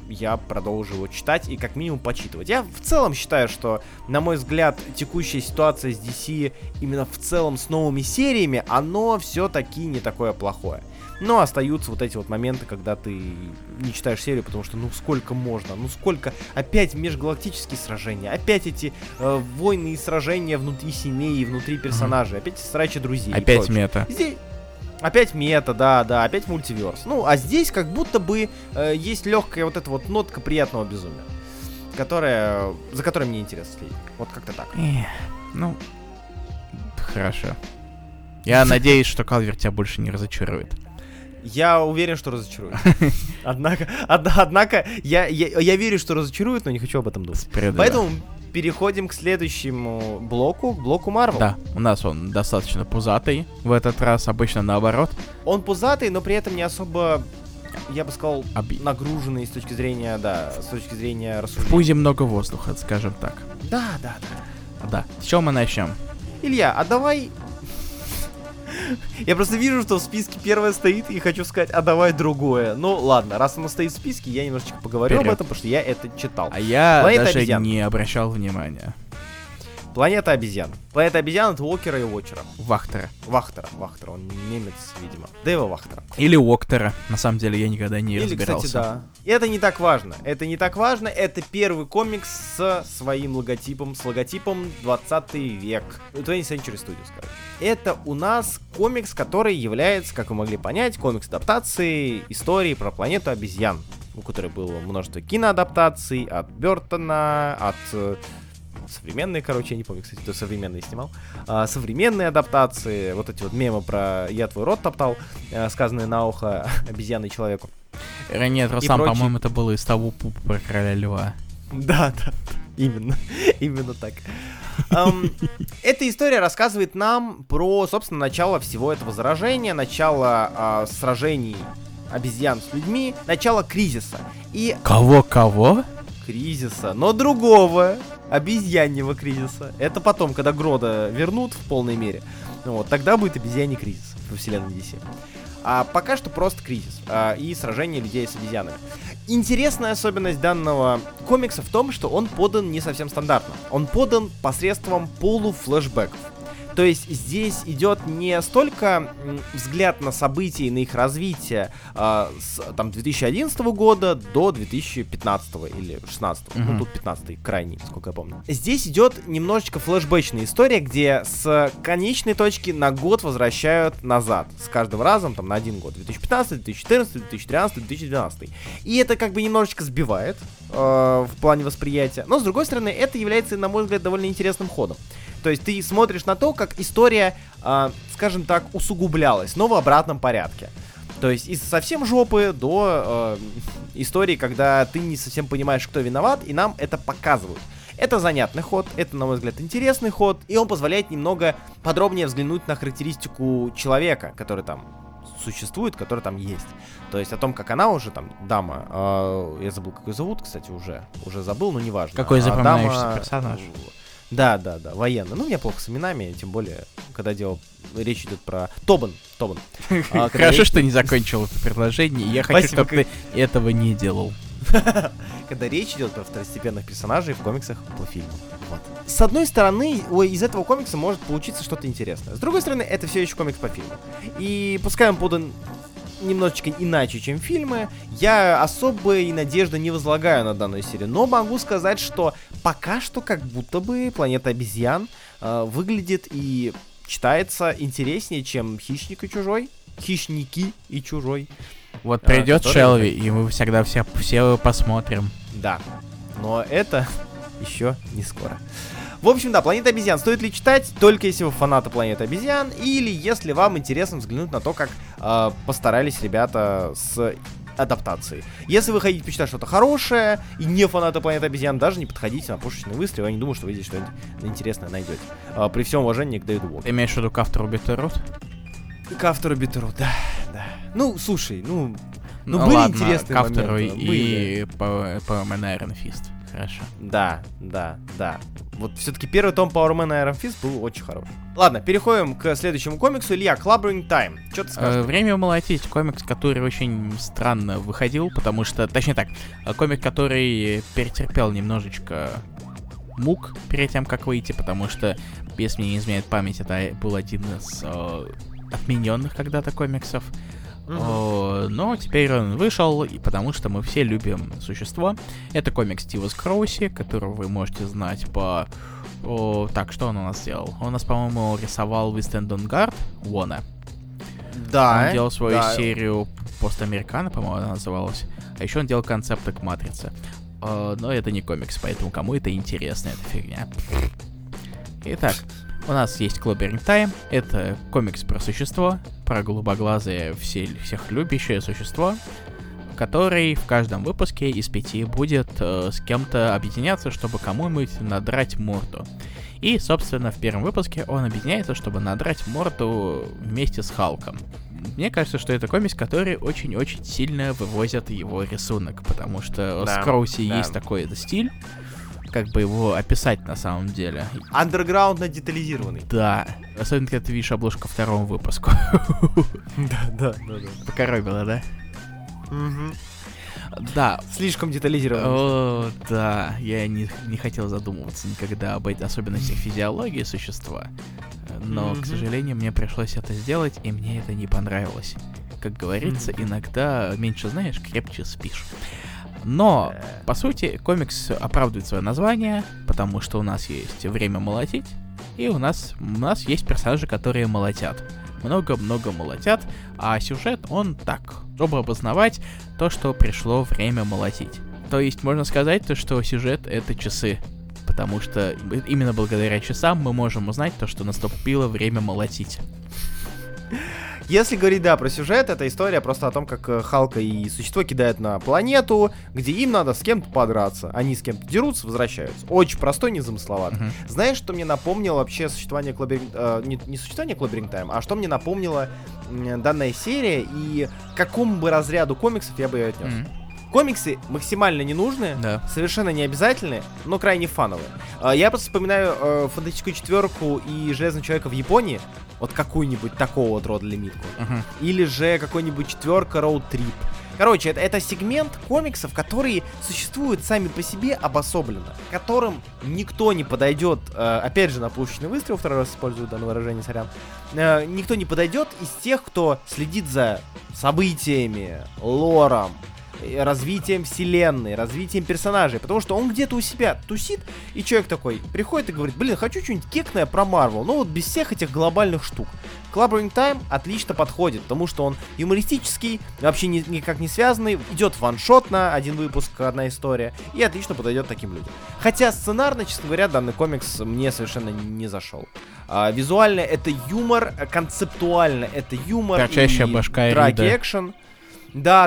я продолжу его читать и как минимум почитывать. Я в целом считаю, что, на мой взгляд, текущая ситуация с DC именно в целом с новыми сериями, оно все-таки не такое плохое. Но остаются вот эти вот моменты, когда ты не читаешь серию, потому что ну сколько можно, ну сколько опять межгалактические сражения, опять эти э, войны и сражения внутри семей и внутри персонажей, опять срачи друзей. Опять мета. Здесь... Опять мета, да, да, опять мультиверс. Ну, а здесь как будто бы э, есть легкая вот эта вот нотка приятного безумия, которая, за которой мне интересно следить. Вот как-то так. Эх, Ну, хорошо. Я надеюсь, что Калвер тебя больше не разочарует. Я уверен, что разочарую. Однако, од- однако я, я, я верю, что разочарует, но не хочу об этом думать. Поэтому переходим к следующему блоку, к блоку Марвел. Да, у нас он достаточно пузатый в этот раз, обычно наоборот. Он пузатый, но при этом не особо, я бы сказал, Оби- нагруженный с точки зрения, да, с точки зрения В рассуждения. пузе много воздуха, скажем так. Да, да, да. Да. С чего мы начнем? Илья, а давай... Я просто вижу, что в списке первое стоит, и хочу сказать, а давай другое. Ну ладно, раз оно стоит в списке, я немножечко поговорю Вперед. об этом, потому что я это читал. А я Планета даже обезьян. не обращал внимания. Планета обезьян. Планета обезьян от Уокера и Уотчера. Вахтера. Вахтера, Вахтера, он немец, видимо. Дэйва Вахтера. Или Уоктера. На самом деле я никогда не Или, разбирался. кстати, да. И это не так важно. Это не так важно. Это первый комикс с своим логотипом, с логотипом 20 век. 20th Century Studios, короче. Это у нас комикс, который является, как вы могли понять, комикс адаптации истории про планету обезьян. У которой было множество киноадаптаций от Бертона, от э, современные, короче, я не помню, кстати, кто современные снимал. А, современные адаптации, вот эти вот мемы про «Я твой рот топтал», э, сказанные на ухо обезьяны человеку. Сам, прочие. по-моему, это было из того пупа про короля льва. Да, да, именно, именно так. Ам, эта история рассказывает нам про, собственно, начало всего этого заражения, начало а, сражений обезьян с людьми, начало кризиса. И Кого-кого? кризиса, но другого, обезьяньего кризиса. Это потом, когда Грода вернут в полной мере, ну вот, тогда будет обезьяний кризис во вселенной DC. А пока что просто кризис а, и сражение людей с обезьянами. Интересная особенность данного комикса в том, что он подан не совсем стандартно. Он подан посредством полуфлэшбэков. То есть здесь идет не столько взгляд на события и на их развитие а, с там 2011 года до 2015 или 16, ну Мгм. тут 15 крайний, сколько я помню. Здесь идет немножечко флешбэчная история, где с конечной точки на год возвращают назад. С каждым разом там на один год. 2015, 2014, 2013, 2012. И это как бы немножечко сбивает э, в плане восприятия. Но с другой стороны, это является, на мой взгляд, довольно интересным ходом. То есть ты смотришь на то, как история, а, скажем так, усугублялась, но в обратном порядке. То есть из совсем жопы до э, истории, когда ты не совсем понимаешь, кто виноват, и нам это показывают. Это занятный ход, это, на мой взгляд, интересный ход, и он позволяет немного подробнее взглянуть на характеристику человека, который там существует, который там есть. То есть о том, как она уже там, дама, э, я забыл, как ее зовут, кстати, уже, уже забыл, но неважно. Какой А запоминающийся дама- персонаж? Да, да, да, военный. Ну, меня плохо с именами, тем более, когда дело, речь идет про... Тобан, Тобан. А, Хорошо, речь- что не закончил это предложение. Я хочу, Спасибо, чтобы ты этого не делал. когда речь идет про второстепенных персонажей в комиксах по фильму. Вот. С одной стороны, ой, из этого комикса может получиться что-то интересное. С другой стороны, это все еще комикс по фильму. И пускай он подан немножечко иначе, чем фильмы, я особой надежды не возлагаю на данную серию. Но могу сказать, что пока что как будто бы «Планета обезьян» э, выглядит и читается интереснее, чем «Хищник и чужой». «Хищники и чужой». Вот А, придет который- Шелви, и мы всегда все, все посмотрим. Да. Но это еще не скоро. В общем, да, Планета обезьян стоит ли читать, только если вы фанаты Планеты обезьян, или если вам интересно взглянуть на то, как э, постарались ребята с адаптацией. Если вы хотите почитать что-то хорошее и не фанаты Планеты обезьян, даже не подходите на пушечный выстрел, я не думаю, что вы здесь что-нибудь интересное найдете. А, при всем уважении к Дэвиду Уоку. Ты имеешь в виду к автору Битерут? К автору Битеру, да, да. Ну, слушай, ну, Ну, Ну были ладно, интересные к автору моменты, и по, по Man Iron Fist. Хорошо. Да, да, да. Вот все-таки первый том Power Man Iron Fist был очень хороший. Ладно, переходим к следующему комиксу. Илья, Clubbering Time. Что ты Э, скажешь? Время молотить комикс, который очень странно выходил, потому что, точнее так, э, комик, который перетерпел немножечко мук перед тем, как выйти, потому что, если мне не изменяет память, это был один из э, отмененных когда-то комиксов. О, но теперь он вышел, и потому что мы все любим существо. Это комикс Стива Скроуси, которого вы можете знать по... О, так, что он у нас сделал? Он у нас, по-моему, рисовал We Stand on Guard. Да. Он делал свою да. серию Постамерикана, по-моему, она называлась. А еще он делал концепты к Матрице. Э, но это не комикс, поэтому кому это интересно, эта фигня. Итак, у нас есть Clobbering Time. Это комикс про существо, про голубоглазое, все, всех любящее существо, который в каждом выпуске из пяти будет э, с кем-то объединяться, чтобы кому-нибудь надрать морду. И, собственно, в первом выпуске он объединяется, чтобы надрать морду вместе с Халком. Мне кажется, что это комикс, который очень-очень сильно вывозит его рисунок, потому что Да, Скроуси да. есть такой стиль, как бы его описать на самом деле. Андерграундно детализированный. Да, особенно когда ты видишь обложку второму выпуску. Да, да, да, да. Покоробило, да? Да, Слишком детализированный. О, да, я не, не хотел задумываться никогда об этих особенностях физиологии существа, но, Мгм. к сожалению, мне пришлось это сделать, и мне это не понравилось. Как говорится, Мгм. иногда меньше знаешь, крепче спишь. Но, Э, по сути, комикс оправдывает свое название, потому что у нас есть время молотить, и у нас, у нас есть персонажи, которые молотят. Много-много молотят, а сюжет, он так, чтобы обосновать то, что пришло время молотить. То есть, можно сказать, то, что сюжет — это часы. Потому что именно благодаря часам мы можем узнать то, что наступило время молотить. Если говорить, да, про сюжет, это история просто о том, как э, Халка и существо кидают на планету, где им надо с кем-то подраться. Они с кем-то дерутся, возвращаются. Очень простой, незамысловатый. Мгм. Знаешь, что мне напомнило вообще существование Clobberin'... э, не, не существование Clobberin' Time, а что мне напомнила м, данная серия и к какому бы разряду комиксов я бы ее отнес. Мгм. Комиксы максимально ненужные, Да. совершенно не обязательные, но крайне фановые. А, Я просто вспоминаю э, фантастическую четверку и Железного человека в Японии. Вот какую-нибудь такого вот рода лимитку. Мгм. Или же какой-нибудь четверка Road Trip. Короче, это, это сегмент комиксов, которые существуют сами по себе обособленно, которым никто не подойдет, э, опять же, на пушечный выстрел, второй раз использую данное выражение, сорян, э, никто не подойдет из тех, кто следит за событиями, лором, развитием вселенной, развитием персонажей, потому что он где-то у себя тусит, и человек такой приходит и говорит, блин, хочу что-нибудь кекное про Марвел, но вот без всех этих глобальных штук. Clubbering Time отлично подходит, потому что он юмористический, вообще ни, никак не связанный, идет ваншот на один выпуск, одна история, и отлично подойдет таким людям. Хотя сценарно, честно говоря, данный комикс мне совершенно не зашел. А, визуально это юмор, концептуально это юмор Торчащая и башка драги экшен. Да,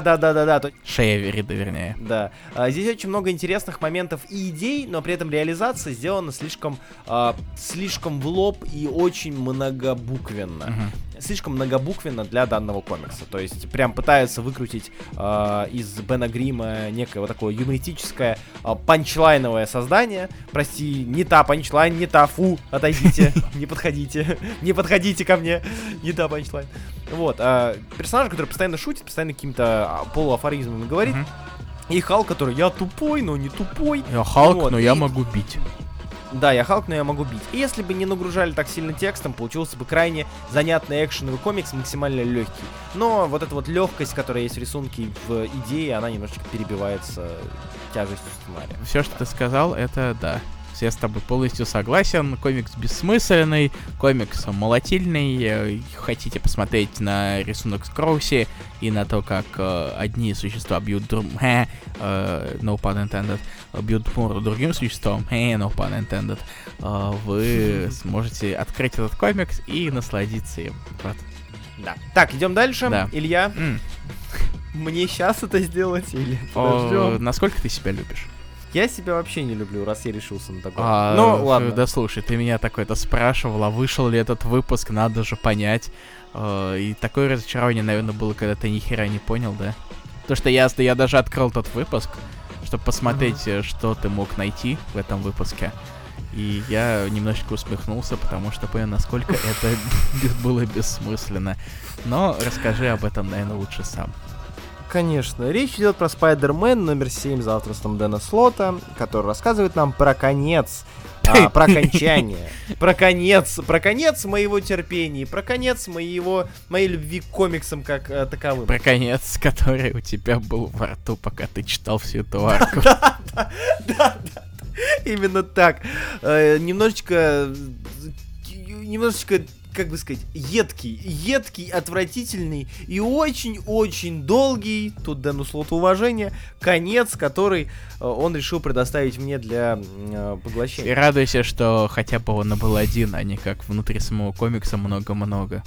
да, да, да, да. Шея Верида, вернее. Да. А, здесь очень много интересных моментов и идей, но при этом реализация сделана слишком, а, слишком в лоб и очень многобуквенно. Угу слишком многобуквенно для данного комикса. То есть прям пытаются выкрутить э, из Бена Грима некое вот такое юмористическое э, панчлайновое создание. Прости, не та панчлайн, не та, фу, отойдите, не подходите, не подходите ко мне, не та панчлайн. Вот, э, персонаж, который постоянно шутит, постоянно какими-то полуафоризмами говорит. И Халк, который я тупой, но не тупой. Я Халк, вот, но и... я могу бить. Да, я Халк, но я могу бить. И если бы не нагружали так сильно текстом, получился бы крайне занятный экшеновый комикс, максимально легкий. Но вот эта вот легкость, которая есть в рисунке в идее, она немножечко перебивается тяжестью сценария. Все, что ты сказал, это да я с тобой полностью согласен. Комикс бессмысленный, комикс молотильный. Хотите посмотреть на рисунок Скроуси и на то, как э, одни существа бьют друг... Э, э, no pun intended. Бьют морду другим существом. Э, no pun intended. Э, вы сможете открыть этот комикс и насладиться им. Вот. Да. Так, идем дальше. Да. Илья. Mm. Мне сейчас это сделать или О, насколько ты себя любишь? Я себя вообще не люблю, раз я решился на такое. А, ну, ладно. Да слушай, ты меня такой-то спрашивал, а вышел ли этот выпуск, надо же понять. Uh, и такое разочарование, наверное, было, когда ты ни хера не понял, да? То, что я, я даже открыл тот выпуск, чтобы посмотреть, uh-huh. что ты мог найти в этом выпуске. И я немножечко усмехнулся, потому что понял, насколько это было бессмысленно. Но расскажи об этом, наверное, лучше сам. Конечно. Речь идет про Спайдермен номер 7 за авторством Дэна Слота, который рассказывает нам про конец а, про окончание, про конец, про конец моего терпения, про конец моего, моей любви к комиксам как а, таковым. Про конец, который у тебя был во рту, пока ты читал всю эту арку. Да, да, да, да, именно так. Э, немножечко, немножечко как бы сказать, едкий, едкий, отвратительный и очень-очень долгий, тут Дэну слоту уважения, конец, который э, он решил предоставить мне для э, поглощения. И радуйся, что хотя бы он был один, а не как внутри самого комикса много-много.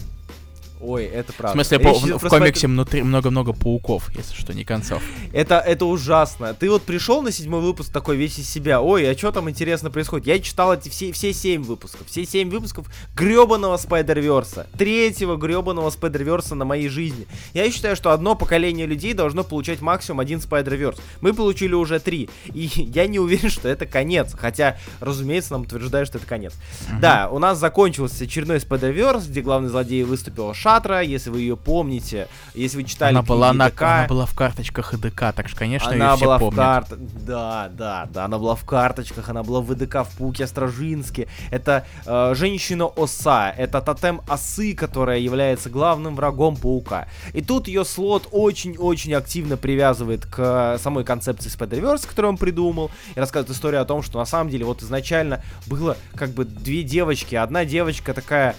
Ой, это правда. В смысле, по, в, в комиксе внутри много-много пауков, если что, не концов. Это, это ужасно. Ты вот пришел на седьмой выпуск такой весь из себя. Ой, а что там интересно происходит? Я читал эти все, все семь выпусков. Все семь выпусков гребаного Спайдерверса. Третьего гребаного Спайдерверса на моей жизни. Я считаю, что одно поколение людей должно получать максимум один Spider-Verse. Мы получили уже три. И я не уверен, что это конец. Хотя, разумеется, нам утверждают, что это конец. Uh-huh. Да, у нас закончился очередной Spider-Verse, где главный злодей выступил Шатра, если вы ее помните, если вы читали она была на, она была в карточках ИДК, так что, конечно, она ее все была помнят. в карт... Да, да, да, она была в карточках, она была в ИДК в Пауке Стражински. Это э, женщина-оса, это тотем осы, которая является главным врагом Паука. И тут ее Слотт очень-очень активно привязывает к самой концепции Spider-Verse, которую он придумал, и рассказывает историю о том, что на самом деле вот изначально было как бы две девочки, одна девочка такая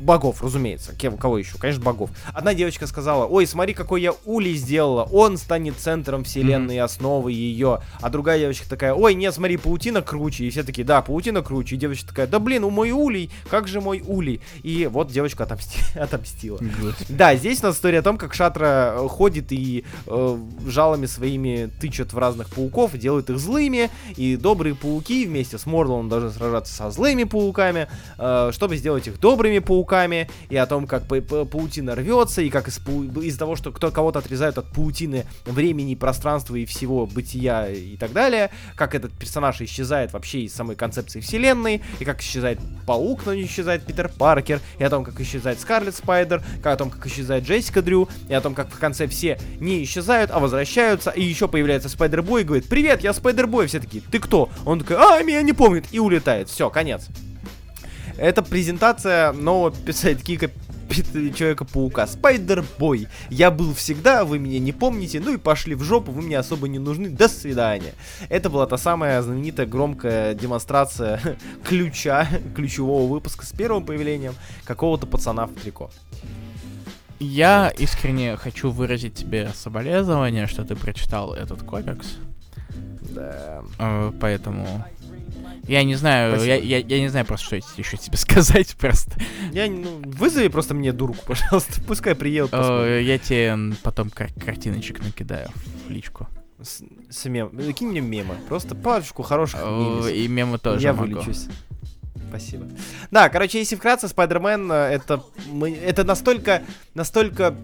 богов, разумеется. Кем, кого еще? Конечно, богов. Одна девочка сказала, ой, смотри, какой я улей сделала, он станет центром вселенной mm-hmm. основы ее. А другая девочка такая, ой, нет, смотри, паутина круче. И все такие, да, паутина круче. И девочка такая, да блин, у мой улей, как же мой улей? И вот девочка отомсти... отомстила. Да, здесь у нас история о том, как Шатра э, ходит и э, жалами своими тычет в разных пауков, делает их злыми, и добрые пауки вместе с Морлуном должны сражаться со злыми пауками, э, чтобы сделать их добрыми пауками, и о том, как паутина рвется, и как из- из-за того, что кто кого-то отрезают от паутины времени, пространства и всего бытия и так далее, как этот персонаж исчезает вообще из самой концепции вселенной, и как исчезает паук, но не исчезает Питер Паркер, и о том, как исчезает Scarlet Spider, как о том, как исчезает Джессика Дрю, и о том, как в конце все не исчезают, а возвращаются, и еще появляется Spider-Boy и говорит, привет, я Spider-Boy, все такие, ты кто? Он такой, а, меня не помнит, и улетает, все, конец. Это презентация нового сайдкика Человека-паука. Spider-Boy. Я был всегда, вы меня не помните, ну и пошли в жопу, вы мне особо не нужны, до свидания. Это была та самая знаменитая громкая демонстрация ключа, ключевого выпуска с первым появлением какого-то пацана в трико. Я искренне хочу выразить тебе соболезнование, что ты прочитал этот комикс. Да. Э, поэтому я не знаю, я, я, я не знаю просто, что еще тебе сказать просто. Я, ну, вызови просто мне дурку, пожалуйста, пускай приедут. Я тебе потом кар- картиночек накидаю в личку. С, с мем... Кинь мне мемы, просто парочку хороших мемов. И мемы тоже Я могу. вылечусь. Спасибо. Да, короче, если вкратце, Спайдермен э, это, это настолько, настолько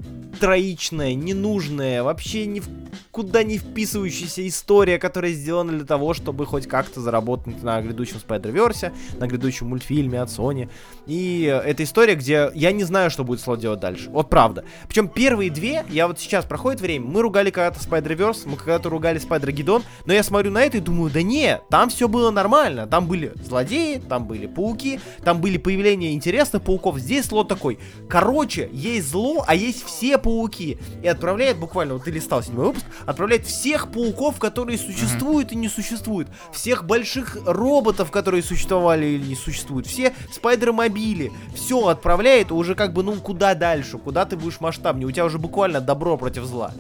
троичная, ненужная, вообще ни в куда не вписывающаяся история, которая сделана для того, чтобы хоть как-то заработать на грядущем Spider-Verse е, на грядущем мультфильме от Sony. И эта история, где я не знаю, что будет Слотт делать дальше. Вот правда. Причем первые две, я вот сейчас проходит время, мы ругали когда-то Spider-Verse, мы когда-то ругали Spider-Geddon, но я смотрю на это и думаю, да не, там все было нормально. Там были злодеи, там были пауки, там были появления интересных пауков. Здесь Слотт такой. Короче, есть зло, а есть все пауки. И отправляет буквально, вот ты листал седьмой выпуск, отправляет всех пауков, которые существуют и не существуют. Всех больших роботов, которые существовали или не существуют. Все спайдер-мобили. Все отправляет уже как бы, ну, куда дальше? Куда ты будешь масштабнее? У тебя уже буквально добро против зла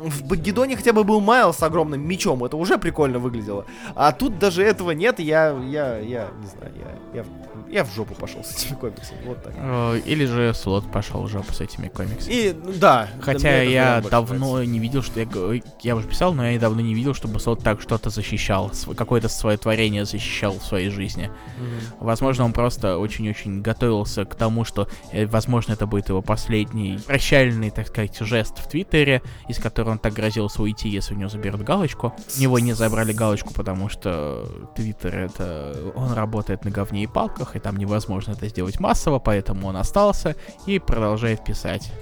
в Багидоне хотя бы был Майл с огромным мечом, это уже прикольно выглядело. А тут даже этого нет, я, я, я, не знаю, я, я, я в жопу пошел с этими комиксами, вот так. Или же Слот пошел в жопу с этими комиксами. И, ну, да. Хотя я давно нравится. не видел, что я, я уже писал, но я давно не видел, чтобы Слот так что-то защищал, какое-то свое творение защищал в своей жизни. Mm-hmm. Возможно, он просто очень-очень готовился к тому, что, э, возможно, это будет его последний прощальный, так сказать, жест в Твиттере, из которого он так грозился уйти, если у него заберут галочку. У него не забрали галочку, потому что Твиттер это... Он работает на говне и палках, и там невозможно это сделать массово, поэтому он остался и продолжает писать.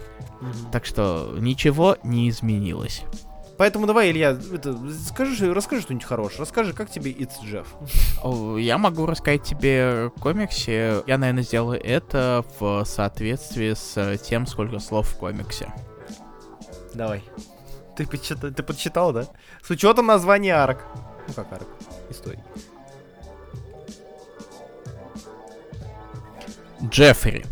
Mm-hmm. Так что ничего не изменилось. Поэтому давай, Илья, это, скажи, расскажи что-нибудь хорошее. Расскажи, как тебе It's Jeff? Я могу рассказать тебе комиксе. Я, наверное, сделаю это в соответствии с тем, сколько слов в комиксе. Давай. Ты, подсчитал, ты подсчитал, да? С учетом названия арок. Ну как арок? Истории. Джеффри.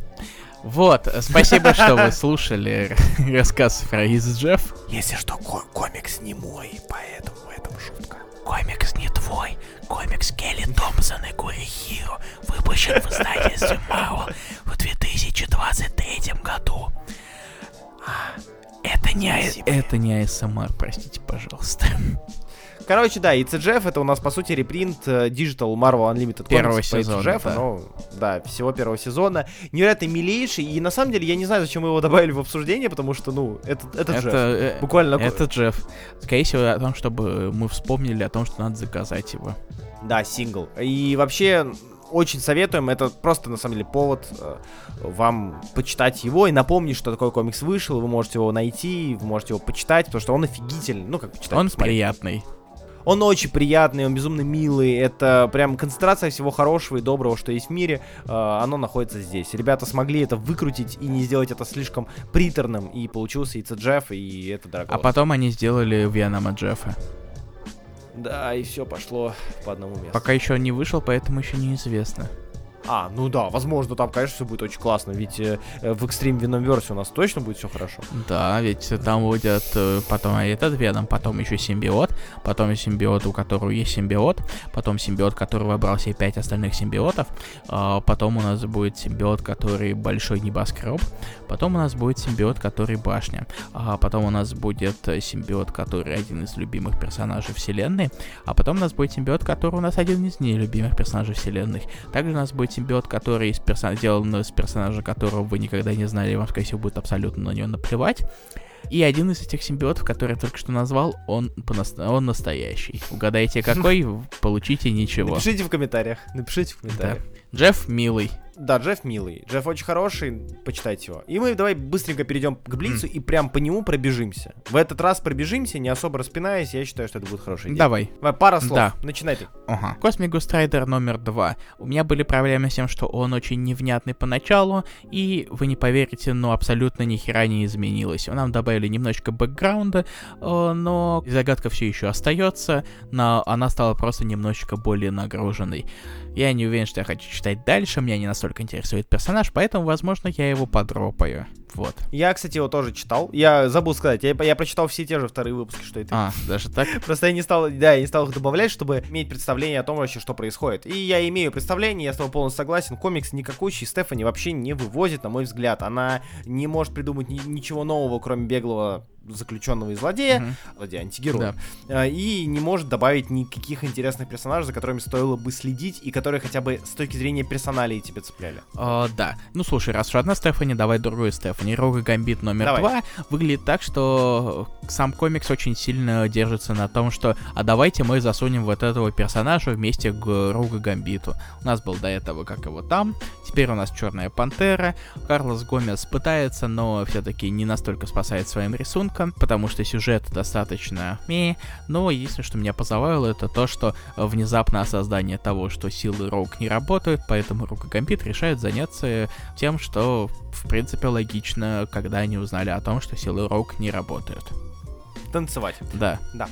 Вот, спасибо, что вы слушали рассказ про из Джефф. Если что, комикс не мой, поэтому в этом шутка. Комикс не твой. Комикс Келли Томпсон и Кори Хиро выпущен в издательстве Marvel в 2023 году. Это не, а... это не ASMR, простите, пожалуйста. Короче, да, ICGF это у нас, по сути, репринт э, Digital Marvel Unlimited первого сезона, ICGF, да. Ну, да, всего первого сезона. Невероятно милейший, и на самом деле я не знаю, зачем мы его добавили в обсуждение, потому что, ну, это, это, это Джефф. Э, Буквально. Это Джефф. Скорее всего, о том, чтобы мы вспомнили о том, что надо заказать его. Да, сингл. И вообще, очень советуем. Это просто, на самом деле, повод э, вам почитать его и напомнить, что такой комикс вышел. Вы можете его найти, вы можете его почитать, потому что он офигительный. Ну, как почитать. Он посмотреть. приятный. Он очень приятный, он безумно милый. Это прям концентрация всего хорошего и доброго, что есть в мире. Э, оно находится здесь. Ребята смогли это выкрутить и не сделать это слишком приторным. И получился и Джефф, и это дорого. А потом они сделали Венома Джеффа. Да, и все пошло по одному месту. Пока еще не вышел, поэтому еще неизвестно. А, ну да, возможно, там, конечно, все будет очень классно, ведь э, в Extreme Venom версии у нас точно будет все хорошо. Да, ведь там будет э, потом этот Веном, потом еще симбиот, потом симбиот, у которого есть симбиот, потом симбиот, который выбрал себе пять остальных симбиотов, э, потом у нас будет симбиот, который большой небоскреб, потом у нас будет симбиот, который башня, а потом у нас будет симбиот, который один из любимых персонажей вселенной, а потом у нас будет симбиот, который у нас один из нелюбимых персонажей вселенной. Также у нас будет симбиот, который из персон... сделан из персонажа, которого вы никогда не знали, и вам, скорее всего, будет абсолютно на него наплевать. И один из этих симбиотов, который я только что назвал, он, он настоящий. Угадайте какой, получите ничего. Напишите в комментариях. Напишите в комментариях. Да. Джефф милый. Да, Джефф милый. Джефф очень хороший, почитайте его. И мы давай быстренько перейдем к Блицу и прям по нему пробежимся. В этот раз пробежимся, не особо распинаясь, я считаю, что это будет хорошая идея. Давай. Давай, пара слов. Да. Начинай ты. Ага. Cosmic Ghost Rider номер два. У меня были проблемы с тем, что он очень невнятный поначалу, и вы не поверите, но абсолютно ни хера не изменилось. Нам добавили немножечко бэкграунда, э, но загадка все еще остается, но она стала просто немножечко более нагруженной. Я не уверен, что я хочу читать дальше, меня не настолько интересует персонаж, поэтому, возможно, я его подропаю. Вот. Я, кстати, его тоже читал. Я забыл сказать, я, я прочитал все те же вторые выпуски, что ты. А, даже так? Просто я не стал, да, я не стал их добавлять, чтобы иметь представление о том вообще, что происходит. И я имею представление, я с тобой полностью согласен. Комикс никакущий Стефани вообще не вывозит, на мой взгляд. Она не может придумать ни- ничего нового, кроме беглого заключенного и злодея, Мгм. злодея, антигероя, А, и не может добавить никаких интересных персонажей, за которыми стоило бы следить, и которые хотя бы с точки зрения персоналей тебя цепляли. А, да. Ну слушай, раз уж одна Стефани, давай другую Стефани. Рога Гамбит номер Давай. два выглядит так, что сам комикс очень сильно держится на том, что а давайте мы засунем вот этого персонажа вместе к Рога Гамбиту. У нас был до этого как его там, теперь у нас Черная Пантера. Карлос Гомес пытается, но все-таки не настолько спасает своим рисунком, потому что сюжет достаточно ми. Но единственное, что меня позабавило, это то, что э, внезапно осознание того, что силы Роук не работают, поэтому Рука Гамбит решает заняться тем, что в принципе логично, когда они узнали о том, что силы Роук не работают. Танцевать. Да. Да.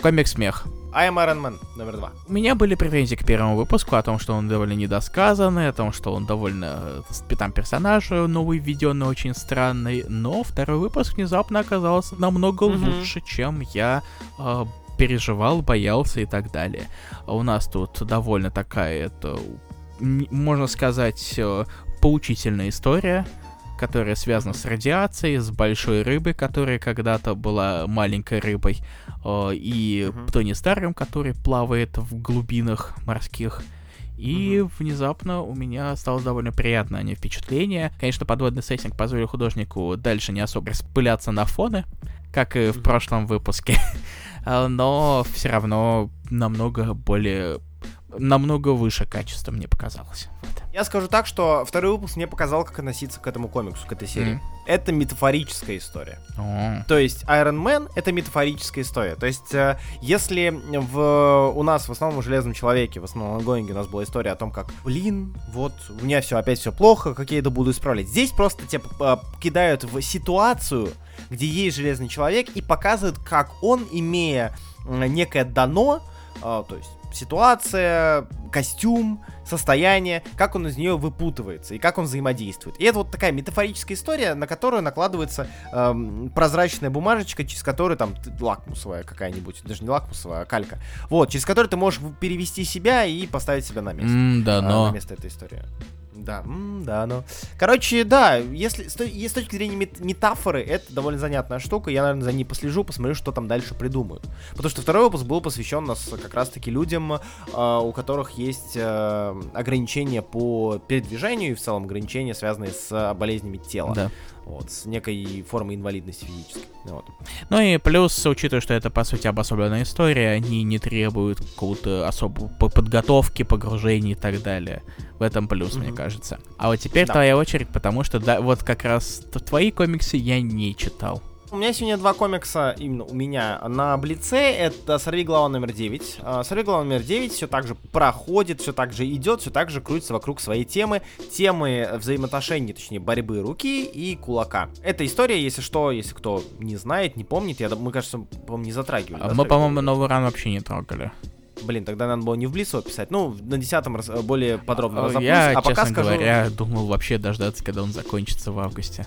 Комик смех. I am Iron Man номер два. У меня были претензии к первому выпуску о том, что он довольно недосказанный, о том, что он довольно э, там персонаж новый введенный очень странный, но второй выпуск внезапно оказался намного Мгм. лучше, чем я э, переживал, боялся и так далее. А у нас тут довольно такая, это, можно сказать, э, поучительная история, которая связана с радиацией, с большой рыбой, которая когда-то была маленькой рыбой, э, и Мгм. Тони Старым, который плавает в глубинах морских. И внезапно у меня стало довольно приятное а не впечатление. Конечно, подводный сеттинг позволил художнику дальше не особо распыляться на фоны, как и в прошлом выпуске. А, Но все равно намного более... Намного выше качества мне показалось. Вот. Я скажу так, что второй выпуск мне показал, как относиться к этому комиксу, к этой серии. Мгм. Это метафорическая история. О, То есть Iron Man это метафорическая история. То есть э, если в, у нас в основном в Железном Человеке, в основном Гоинге у нас была история о том, как, блин, вот у меня все опять все плохо, как я это буду исправлять. Здесь просто тебя э, кидают в ситуацию, где есть Железный Человек и показывают, как он, имея э, некое дано, то есть ситуация, костюм, состояние, как он из нее выпутывается и как он взаимодействует. И это вот такая метафорическая история, на которую накладывается эм, прозрачная бумажечка, через которую там лакмусовая какая-нибудь, даже не лакмусовая, а калька. Вот, через которую ты можешь перевести себя и поставить себя на место. м, да, а, но... на место этой истории. Да, да, но. Короче, да, если с, с точки зрения мет- метафоры, это довольно занятная штука. Я, наверное, за ней послежу, посмотрю, что там дальше придумают. Потому что второй выпуск был посвящен нас как раз-таки людям, а, у которых есть а, ограничения по передвижению и в целом ограничения, связанные с а, болезнями тела. Да. Вот, с некой формой инвалидности физической. Вот. Ну и плюс, учитывая, что это, по сути, обособленная история, они не требуют какого-то особого по- подготовки, погружения и так далее. В этом плюс, мне Мгм. кажется. А вот теперь Да. твоя очередь, потому что, да, вот как раз твои комиксы я не читал. У меня сегодня два комикса, именно у меня, на Блице. Это «Сорви глава номер 9». А, «Сорви глава номер 9» все так же проходит, все так же идет, все так же крутится вокруг своей темы. Темы взаимоотношений, точнее, борьбы руки и кулака. Эта история, если что, если кто не знает, не помнит, я, мы, кажется, по-моему, не затрагивали. А да, Мы, «Сорви по-моему, главу»? новый ран вообще не трогали. Блин, тогда надо было не в Блицу писать. Ну, на десятом раз, более подробно А, разобьюсь. Я, а пока честно скажу... говоря, думал вообще дождаться, когда он закончится в августе.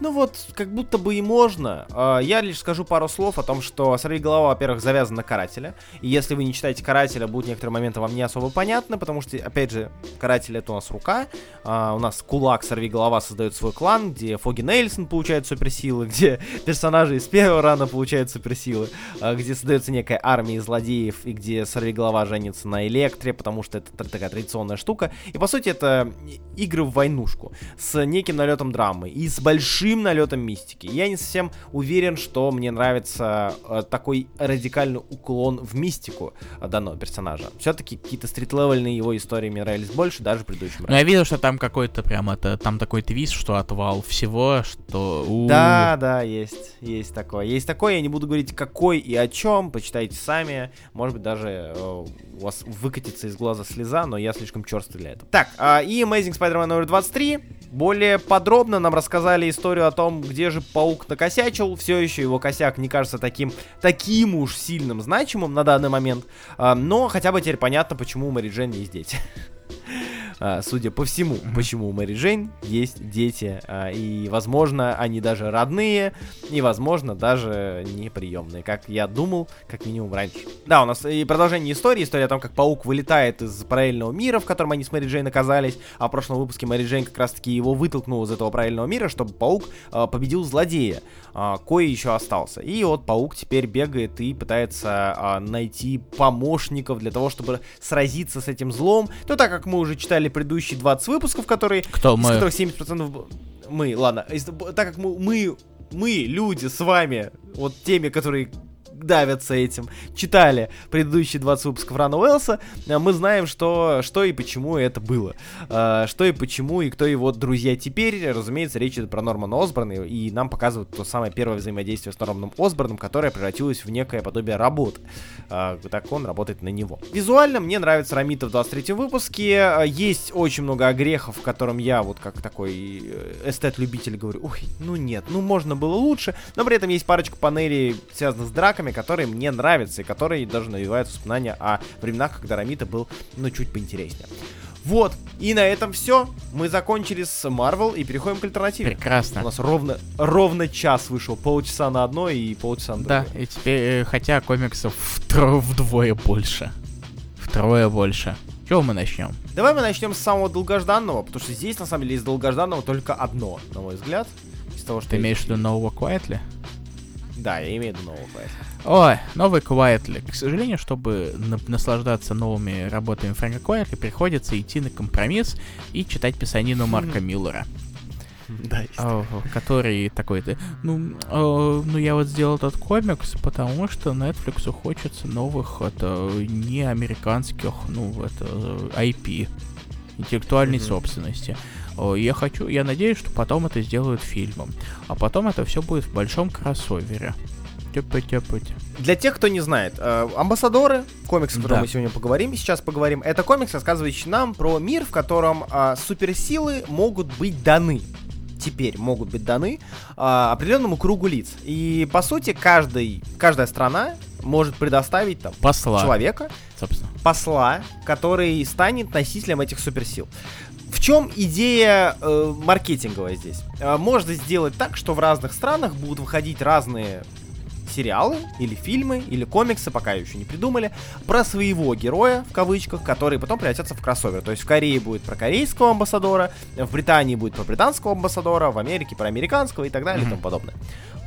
Ну вот, как будто бы и можно. А, Я лишь скажу пару слов о том, что «Сорви голова», во-первых, завязан на карателя. И если вы не читаете карателя, будут некоторые моменты вам не особо понятны, потому что, опять же, каратель это у нас рука. А, у нас кулак «Сорви голова» создает свой клан, где Фоги Нейлсон получает суперсилы, где персонажи из первого рана получают суперсилы, а, где создается некая армия злодеев, и где «Сорви голова» женится на Электре, потому что это такая традиционная штука. И, по сути, это игры в войнушку с неким налетом драмы и с большими большим налетом мистики. Я не совсем уверен, что мне нравится э, такой радикальный уклон в мистику э, данного персонажа. Все-таки какие-то стритлевельные его истории мне нравились больше, даже предыдущим. Ну, я видел, что там какой-то прям это, там такой твист, что отвал всего, что... У-у-у. Да, да, есть, есть такое. Есть такое, я не буду говорить какой и о чем, почитайте сами. Может быть, даже э, у вас выкатится из глаза слеза, но я слишком черствый для этого. Так, э, и Amazing Spider-Man номер 23. Более подробно нам рассказали историю о том, где же паук накосячил. Все еще его косяк не кажется таким, таким уж сильным, значимым на данный момент. Э, но хотя бы теперь понятно, почему Мэри Джейн есть дети. А, судя по всему, почему у Мэри Джейн есть дети, а, и, возможно, они даже родные, и, возможно, даже неприемные, как я думал, как минимум раньше. Да, у нас и продолжение истории, история о том, как паук вылетает из параллельного мира, в котором они с Мэри Джейн оказались, а в прошлом выпуске Мэри Джейн как раз-таки его вытолкнул из этого параллельного мира, чтобы паук а, победил злодея, кое еще остался. И вот паук теперь бегает и пытается найти помощников для того, чтобы сразиться с этим злом. То так как мы уже читали посмотрели предыдущие 20 выпусков, которые... Кто из мы? которых 70% мы, ладно. Из, так как мы, мы, мы, люди с вами, вот теми, которые давятся этим, читали предыдущие 20 выпусков Рана Уэллса, э, мы знаем, что, что и почему это было. Э, что и почему, и кто его друзья теперь. Разумеется, речь идет про Нормана Осборна, и нам показывают то самое первое взаимодействие с Норманом Осборном, которое превратилось в некое подобие работы. Э, так он работает на него. Визуально мне нравится Рамита в 23 выпуске. Есть очень много огрехов, в котором я вот как такой эстет-любитель говорю, ой, ну нет, ну можно было лучше, но при этом есть парочка панелей, связанных с драками, фильмами, которые мне нравятся и которые даже навевают воспоминания о временах, когда Рамита был, ну, чуть поинтереснее. Вот, и на этом все. Мы закончили с Marvel и переходим к альтернативе. Прекрасно. У нас ровно, ровно час вышел. Полчаса на одно и полчаса на другое. Да, и теперь, э, хотя комиксов втро- вдвое больше. Втрое больше. Чего мы начнем? Давай мы начнем с самого долгожданного, потому что здесь, на самом деле, из долгожданного только одно, на мой взгляд. Из того, что Ты имеешь в виду нового Quietly? Да, я имею в виду нового Quietly. Ой, новый Quietly. К сожалению, чтобы на- наслаждаться новыми работами Фрэнка Quietly, приходится идти на компромисс и читать писанину Марка Миллера. Да, который такой-то, ну, э, ну я вот сделал этот комикс, потому что Netflix хочется новых, это, не американских, ну, это, IP, интеллектуальной mm-hmm. собственности. Я хочу, я надеюсь, что потом это сделают фильмом, а потом это все будет в большом кроссовере. Тяпа-тяпать. Для тех, кто не знает, э, амбассадоры, комикс, о котором да. мы сегодня поговорим, сейчас поговорим, это комикс, рассказывающий нам про мир, в котором э, суперсилы могут быть даны теперь могут быть даны э, определенному кругу лиц. И по сути каждый, каждая страна может предоставить там посла. человека, Собственно. посла, который станет носителем этих суперсил. В чем идея э, маркетинговая здесь? Э, можно сделать так, что в разных странах будут выходить разные сериалы, или фильмы, или комиксы, пока еще не придумали, про своего героя, в кавычках, которые потом превратятся в кроссовер. То есть в Корее будет про корейского амбассадора, в Британии будет про британского амбассадора, в Америке про американского и так далее mm-hmm. и тому подобное.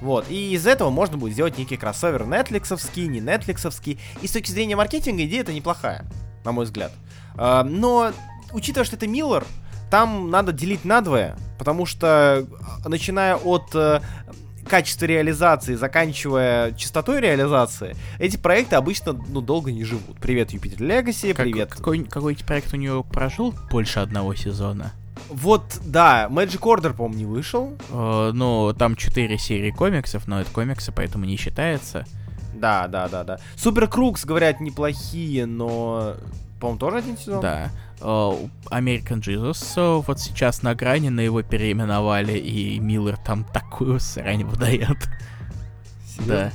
Вот, и из этого можно будет сделать некий кроссовер нетфликсовский, не нетфликсовский, и с точки зрения маркетинга идея это неплохая, на мой взгляд. А, но, учитывая, что это Миллер, там надо делить надвое, потому что, начиная от э, качества реализации, заканчивая частотой реализации, эти проекты обычно ну, долго не живут. Привет, Юпитер Легаси, привет. Какой, какой проект у него прожил больше одного сезона? Вот, да, Magic Order, по-моему, не вышел. Э, ну, там 4 серии комиксов, но это комиксы, поэтому не считается. Да, да, да, да. Супер Крукс, говорят, неплохие, но, по-моему, тоже один сезон. Да. Uh, American Jesus uh, вот сейчас на грани, на его переименовали, и Миллер там такую срань выдает. Да.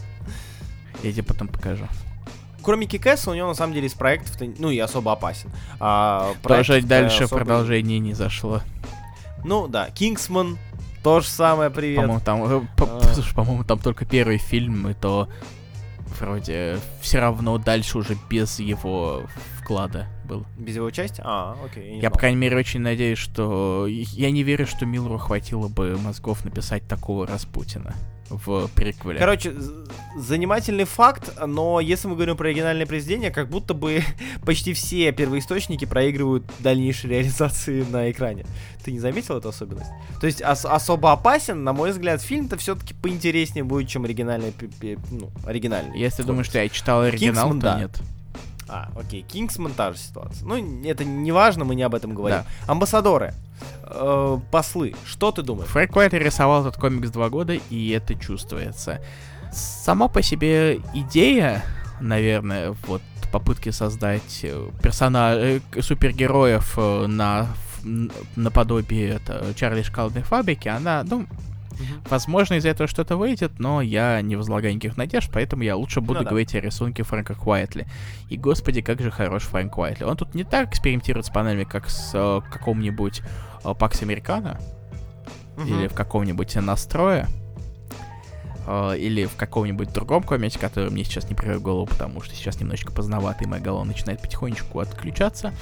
Я тебе потом покажу. Кроме Кикэса, у него на самом деле из проектов, ну и особо опасен. А, Тоже дальше особо... продолжение не зашло. Ну да, Кингсман, то же самое, привет. По-моему, там, э, по, а... по-моему, там только первый фильм, и то вроде все равно дальше уже без его вклада, был. Без его участия? А, окей. Я, я по крайней мере, очень надеюсь, что... Я не верю, что Миллеру хватило бы мозгов написать такого Распутина в приквеле. Короче, занимательный факт, но если мы говорим про оригинальное произведение, как будто бы почти все первоисточники проигрывают дальнейшие реализации на экране. Ты не заметил эту особенность? То есть ос- особо опасен, на мой взгляд, фильм-то все-таки поинтереснее будет, чем оригинальный, ну, оригинальный. Если ты думаешь, что я читал оригинал, Кингсман, то да. нет. А, окей, Кингсман та же ситуация. Ну, это не важно, мы не об этом говорим. Да. Амбассадоры, э, послы, что ты думаешь? Фрэнк Уайт рисовал этот комикс два года, и это чувствуется. Сама по себе идея, наверное, вот попытки создать э, персонаж э, супергероев э, на наподобие это, Чарли Шкалдной фабрики, она, ну, Угу. Возможно, из этого что-то выйдет, но я не возлагаю никаких надежд, поэтому я лучше буду ну, да. говорить о рисунке Фрэнка Куайтли. И, господи, как же хорош Фрэнк Куайтли. Он тут не так экспериментирует с панелями, как с э, каком-нибудь э, Пакс Американо, угу. или в каком-нибудь Настроя, э, или в каком-нибудь другом комиксе, который мне сейчас не в голову, потому что сейчас немножечко поздновато, и моя голова начинает потихонечку отключаться.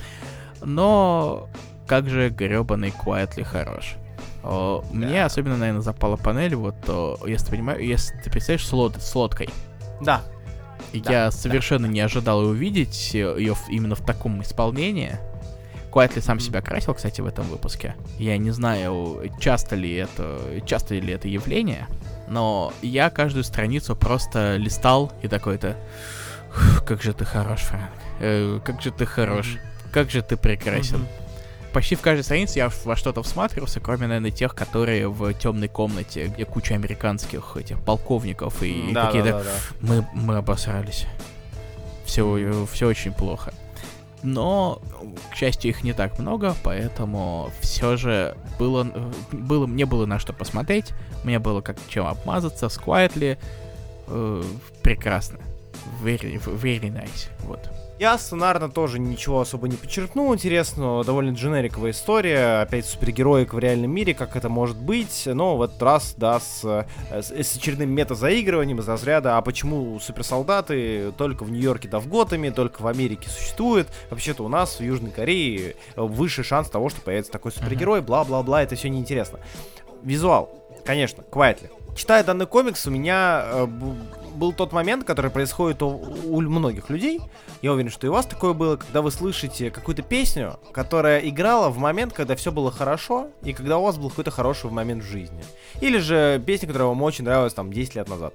Но как же гребаный Куайтли хорош. Да. Мне особенно, наверное, запала панель, вот, если ты понимаешь, если ты представляешь, с, лод, с лодкой. Да. И да, я совершенно да. не ожидал увидеть ее именно в таком исполнении. Куайтли сам себя красил, кстати, в этом выпуске. Я не знаю, часто ли это, часто ли это явление, но я каждую страницу просто листал и такой-то, как же ты хорош, Фрэнк, э, как же ты хорош, как же ты прекрасен. Mm-hmm почти в каждой странице я во что-то всматривался, кроме, наверное, тех, которые в темной комнате, где куча американских этих полковников и да, какие-то... Да, да, да. Мы, мы обосрались. Все, все очень плохо. Но, к счастью, их не так много, поэтому все же было, было, мне было на что посмотреть, мне было как чем обмазаться, с Quietly, э, прекрасно. Very, very nice, вот. Я сценарно тоже ничего особо не подчеркнул. Интересного, довольно дженериковая история, опять супергероик в реальном мире, как это может быть, но в этот раз, да, с, с, с очередным мета-заигрыванием из разряда, а почему суперсолдаты только в Нью-Йорке да в Готэме, только в Америке существуют, вообще-то у нас в Южной Корее выше шанс того, что появится такой супергерой, бла-бла-бла, это все неинтересно. Визуал, конечно, Квайтли. Читая данный комикс, у меня э, был тот момент, который происходит у, у многих людей. Я уверен, что и у вас такое было, когда вы слышите какую-то песню, которая играла в момент, когда все было хорошо, и когда у вас был какой-то хороший момент в жизни. Или же песня, которая вам очень нравилась там 10 лет назад.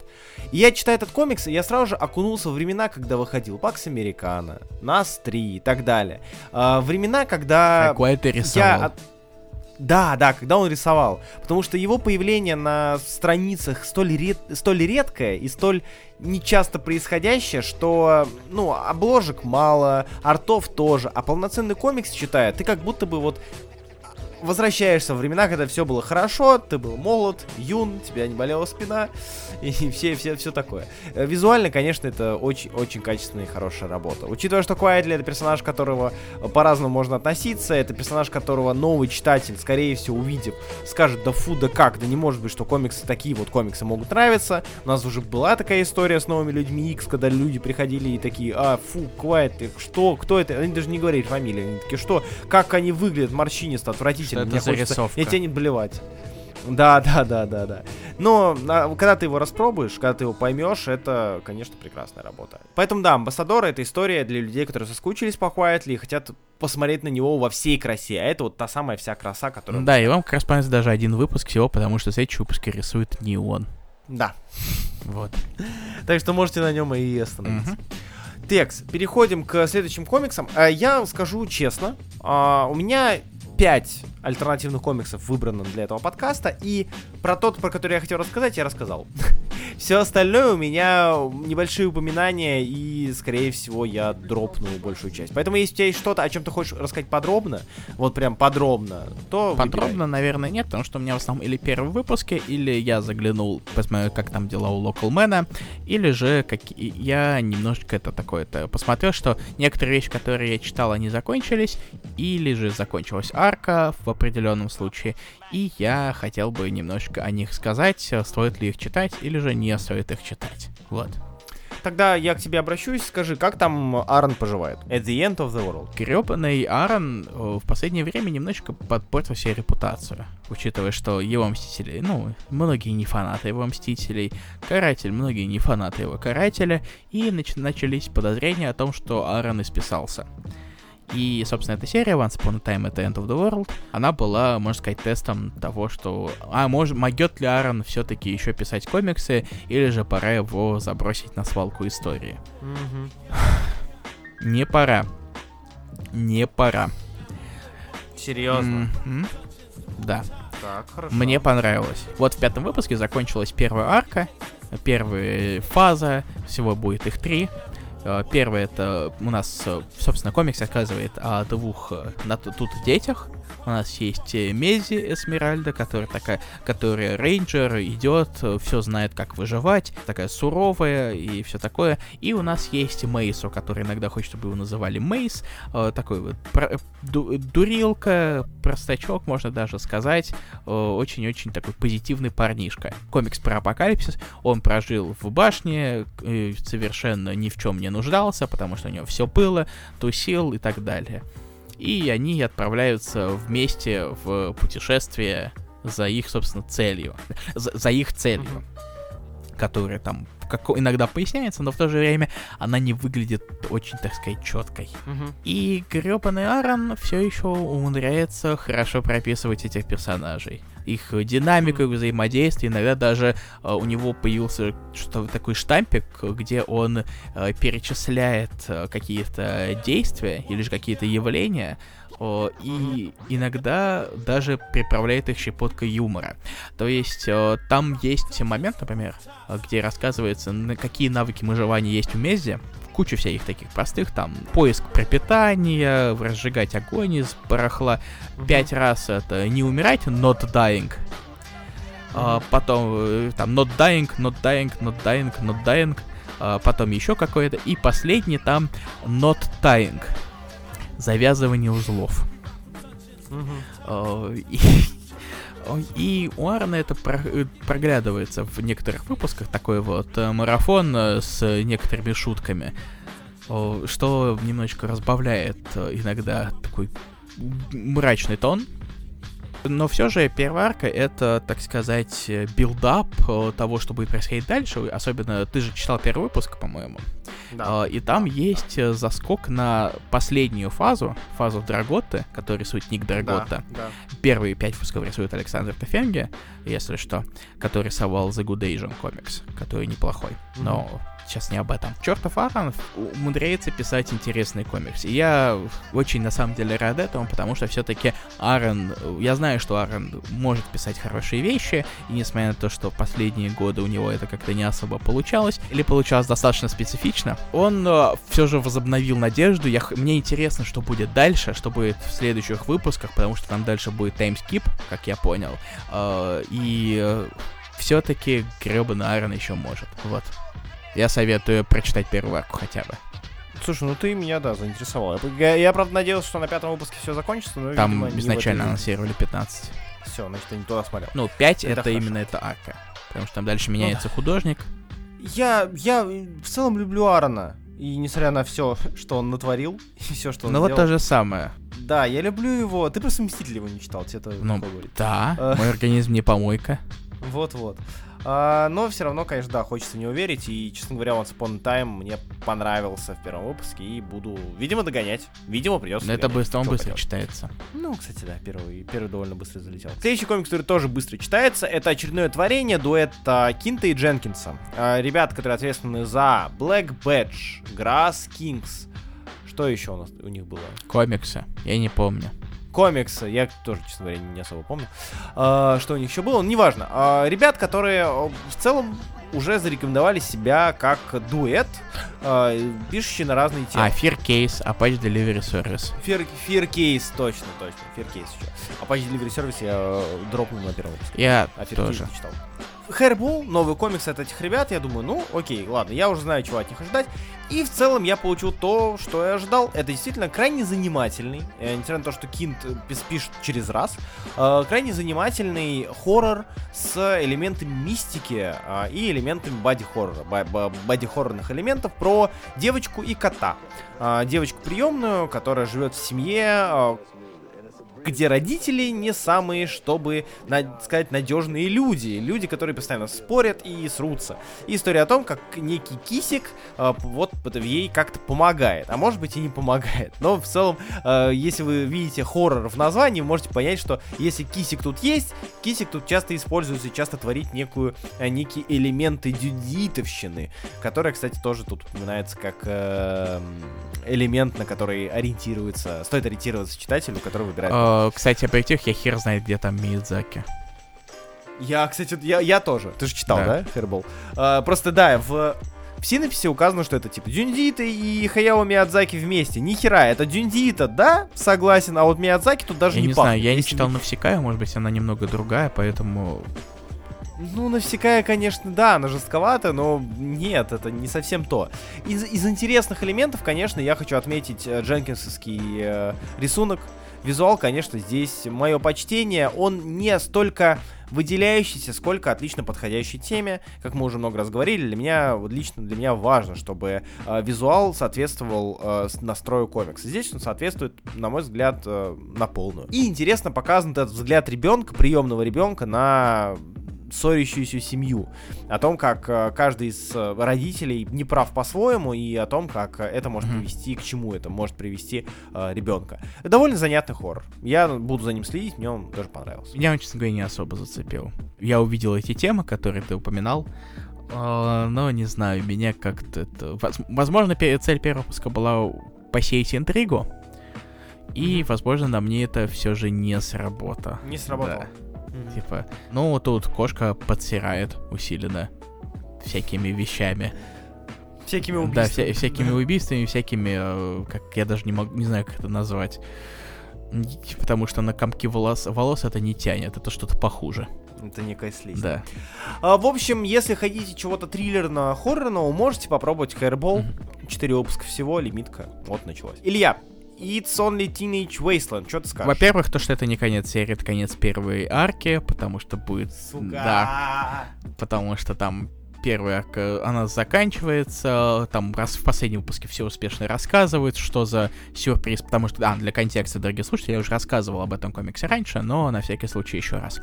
И я читаю этот комикс, и я сразу же окунулся в времена, когда выходил Пакс Американо, Нас 3 и так далее. А, времена, когда... Какое ты рисовал? Я да, да, когда он рисовал. Потому что его появление на страницах столь, ред... столь редкое и столь нечасто происходящее, что, ну, обложек мало, артов тоже, а полноценный комикс читая, ты как будто бы вот возвращаешься в времена, когда все было хорошо, ты был молод, юн, тебя не болела спина и все, все, все такое. Э, визуально, конечно, это очень, очень качественная и хорошая работа. Учитывая, что Куайтли это персонаж, которого по-разному можно относиться, это персонаж, которого новый читатель, скорее всего, увидев, скажет, да фу, да как, да не может быть, что комиксы такие вот комиксы могут нравиться. У нас уже была такая история с новыми людьми X, когда люди приходили и такие, а, фу, Куайтли, что, кто это? Они даже не говорили фамилию, они такие, что, как они выглядят морщинисто, отвратительно что это за хочется... Мне тянет блевать. Да, да, да, да, да. Но а, когда ты его распробуешь, когда ты его поймешь, это, конечно, прекрасная работа. Поэтому да, Амбассадор это история для людей, которые соскучились по Quietly и хотят посмотреть на него во всей красе. А это вот та самая вся краса, которая... Да, и вам как раз понравится даже один выпуск всего, потому что следующий выпуск рисует не он. Да. Вот. Так что можете на нем и остановиться. Текс, переходим к следующим комиксам. А, я скажу честно, а, у меня 5 альтернативных комиксов выбрано для этого подкаста, и про тот, про который я хотел рассказать, я рассказал. Все остальное у меня небольшие упоминания, и, скорее всего, я дропну большую часть. Поэтому, если у тебя есть что-то, о чем ты хочешь рассказать подробно, вот прям подробно, то Подробно, выбирай. наверное, нет, потому что у меня в основном или первые выпуски, или я заглянул, посмотрел, как там дела у Локалмена, или же как я немножечко это такое-то посмотрел, что некоторые вещи, которые я читал, они закончились, или же закончилась арка в определенном случае, и я хотел бы немножко о них сказать, стоит ли их читать или же не стоит их читать. Вот. тогда я к тебе обращусь, скажи, как там Аарон поживает? At the end of the world. Гребаный Аарон в последнее время немножечко подпортил себе репутацию, учитывая, что его Мстители, ну, многие не фанаты его Мстителей, Каратель, многие не фанаты его Карателя, и нач- начались подозрения о том, что Аарон исписался. И, собственно, эта серия Once Upon a Time at the End of the World, она была, можно сказать, тестом того, что, а, может, могет ли Аарон все-таки еще писать комиксы, или же пора его забросить на свалку истории. Не пора. Не пора. Серьезно? М-м. Да. Так, хорошо. Мне понравилось. Вот в пятом выпуске закончилась первая арка, первая фаза, всего будет их три. Э, Первое это у нас, э, собственно, комикс рассказывает о двух э, на тут детях. У нас есть э, Мези Эсмеральда, которая такая, которая рейнджер, идет, все знает, как выживать, такая суровая и все такое. И у нас есть Мейсу, который иногда хочет, чтобы его называли Мейс, э, такой вот дурилка, простачок, можно даже сказать, э, очень-очень такой позитивный парнишка. Комикс про апокалипсис, он прожил в башне, совершенно ни в чем не нуждался, потому что у него все было, тусил и так далее. И они отправляются вместе в путешествие за их, собственно, целью. За, за их целью. Которая там как, иногда поясняется, но в то же время она не выглядит очень, так сказать, четкой. Мгм. И гребаный Аарон все еще умудряется хорошо прописывать этих персонажей. Их динамику, их взаимодействие. Иногда даже э, у него появился что такой штампик, где он э, перечисляет э, какие-то действия или же какие-то явления, и иногда даже приправляет их щепоткой юмора. То есть э, там есть момент, например, э, где рассказывается, на какие навыки выживания есть у Мези, куча всяких таких простых, там, поиск пропитания, разжигать огонь из барахла. Пять раз это не умирать, not dying. А, потом э, там not dying, not dying, not dying, not dying. А, потом еще какое-то. И последний там knot tying. Завязывание узлов. Мгм. Э, И, и у Аарона это э, проглядывается в некоторых выпусках, такой вот э, марафон э, с некоторыми шутками, что немножечко разбавляет иногда такой мрачный тон. Но все же первая арка это, так сказать, build-up э, того, что будет происходить дальше. Особенно ты же читал первый выпуск, по-моему. Да. А, И там есть э, заскок на последнюю фазу, фазу Драготты, который рисует Ник Драготта. Да, да. Первые пять выпусков рисует Александр Тефенге, если что, который рисовал The Good Asian Comics, который неплохой. Но сейчас не об этом. Чертов Аарон умудряется писать интересные комиксы. И я очень, на самом деле, рад этому, потому что все-таки Аарон... Я знаю, что Аарон может писать хорошие вещи, и несмотря на то, что последние годы у него это как-то не особо получалось, или получалось достаточно специфично, он все же возобновил надежду. Я, мне интересно, что будет дальше, что будет в следующих выпусках, потому что там дальше будет таймскип, как я понял. Э, и все-таки гребаный Аарон еще может. Вот. Я советую прочитать первую арку хотя бы. Слушай, ну ты меня, да, заинтересовал. Я, я, правда, надеялся, что на пятом выпуске все закончится, но, Там видимо, изначально анонсировали 15. Все, значит, я не туда смотрел. Ну, 5 Это это, хорошо. именно эта арка. Потому что там дальше меняется художник. Я, я в целом люблю Аарона. И несмотря на все, что он натворил, и все, что он Ну вот то же самое. Да, я люблю его. Ты просто Мститель его не читал, тебе это Ну. Да, Э. мой организм не помойка. Вот-вот. А, но все равно, конечно, да, хочется в него верить. И, честно говоря, Once Upon a Time мне понравился в первом выпуске. И буду, видимо, догонять. Видимо, придется. Но это быстро, он Что быстро поделать. читается. Ну, кстати, да, первый, первый довольно быстро залетел. Следующий комикс, который тоже быстро читается, это очередное творение дуэта Кинта и Дженкинса. А, ребят, которые ответственны за Black Badge, Grass Kings. Что еще у нас у них было? Комиксы, я не помню. Комиксы, я тоже, честно говоря, не особо помню, А, что у них еще было, ну, неважно. А, ребят, которые э, в целом уже зарекомендовали себя как дуэт, а, пишущие на разные темы. А, Fear Case, Apache Delivery Service. Fear, Fear Case, точно, точно, Fear Case еще. Apache Delivery Service я э, дропнул на первом выпуске. Я А Fear Case тоже. читал. Hairball, новый комикс от этих ребят, я думаю, ну, окей, ладно, я уже знаю, чего от них ожидать. И в целом я получил то, что я ожидал. Это действительно крайне занимательный, э, несмотря на то, что Кинт э, пишет через раз, э, крайне занимательный хоррор с элементами мистики э, и элементами боди-хоррора, боди-хоррорных элементов про девочку и кота. Э, девочку приемную, которая живет в семье, э, где родители не самые, чтобы на, сказать, надежные люди. Люди, которые постоянно спорят и срутся. И история о том, как некий кисик э, вот ей как-то помогает. А может быть и не помогает. Но в целом, э, если вы видите хоррор в названии, можете понять, что если кисик тут есть, кисик тут часто используется и часто творит некую, э, некие элементы дюдитовщины, которая, кстати, тоже тут упоминается как э, элемент, на который ориентируется, стоит ориентироваться читателю, который выбирает. Uh, кстати, об этих я хер знает, где там Миядзаки. Я, кстати, я, я тоже. Ты же читал, да, да Хербол? Uh, просто да, в в синописи указано, что это типа Дюндита и Хаяо Миядзаки вместе. Ни хера, это Дюндита, да, согласен, а вот Миядзаки тут даже я не не знаю, я не читал Навсекая, может быть, она немного другая, поэтому ну, Навсекая, конечно, да, она жестковата, но нет, это не совсем то. Из, из интересных элементов, конечно, я хочу отметить э, дженкинсовский э, рисунок. Визуал, конечно, здесь мое почтение. Он не столько выделяющийся, сколько отлично подходящей теме. Как мы уже много раз говорили, для меня, вот лично для меня важно, чтобы э, визуал соответствовал э, настрою комикса. Здесь он соответствует, на мой взгляд, э, на полную. И интересно показан этот взгляд ребенка, приемного ребенка на ссорящуюся семью, о том, как э, каждый из э, родителей не прав по-своему и о том, как это может привести, к чему это может привести э, ребенка. Довольно занятный хоррор. Я буду за ним следить, мне он тоже понравился. Меня, честно говоря, не особо зацепил. Я увидел эти темы, которые ты упоминал, э, но не знаю, меня как-то это... Возможно, цель первого выпуска была посеять интригу, и, возможно, на мне это все же не сработало. Не сработало. Да. Mm-hmm. Типа, ну тут кошка подсирает усиленно всякими вещами. Всякими убийствами. Да, вся, всякими убийствами, всякими, э, как я даже не могу, не знаю, как это назвать. Потому что на комки волос, волос это не тянет, это что-то похуже. Это некая слизь. Да. А, в общем, если хотите чего-то триллерно-хоррорного, можете попробовать Hairball. Mm-hmm. Четыре выпуска всего, лимитка. Вот началась. Илья, It's Only Teenage Wasteland. Что ты скажешь? Во-первых, то, что это не конец серии, это конец первой арки, потому что будет... Сука! Да. Потому что там первая арка, она заканчивается, там раз в последнем выпуске все успешно рассказывают, что за сюрприз, потому что, да, для контекста, дорогие слушатели, я уже рассказывал об этом комиксе раньше, но на всякий случай еще раз.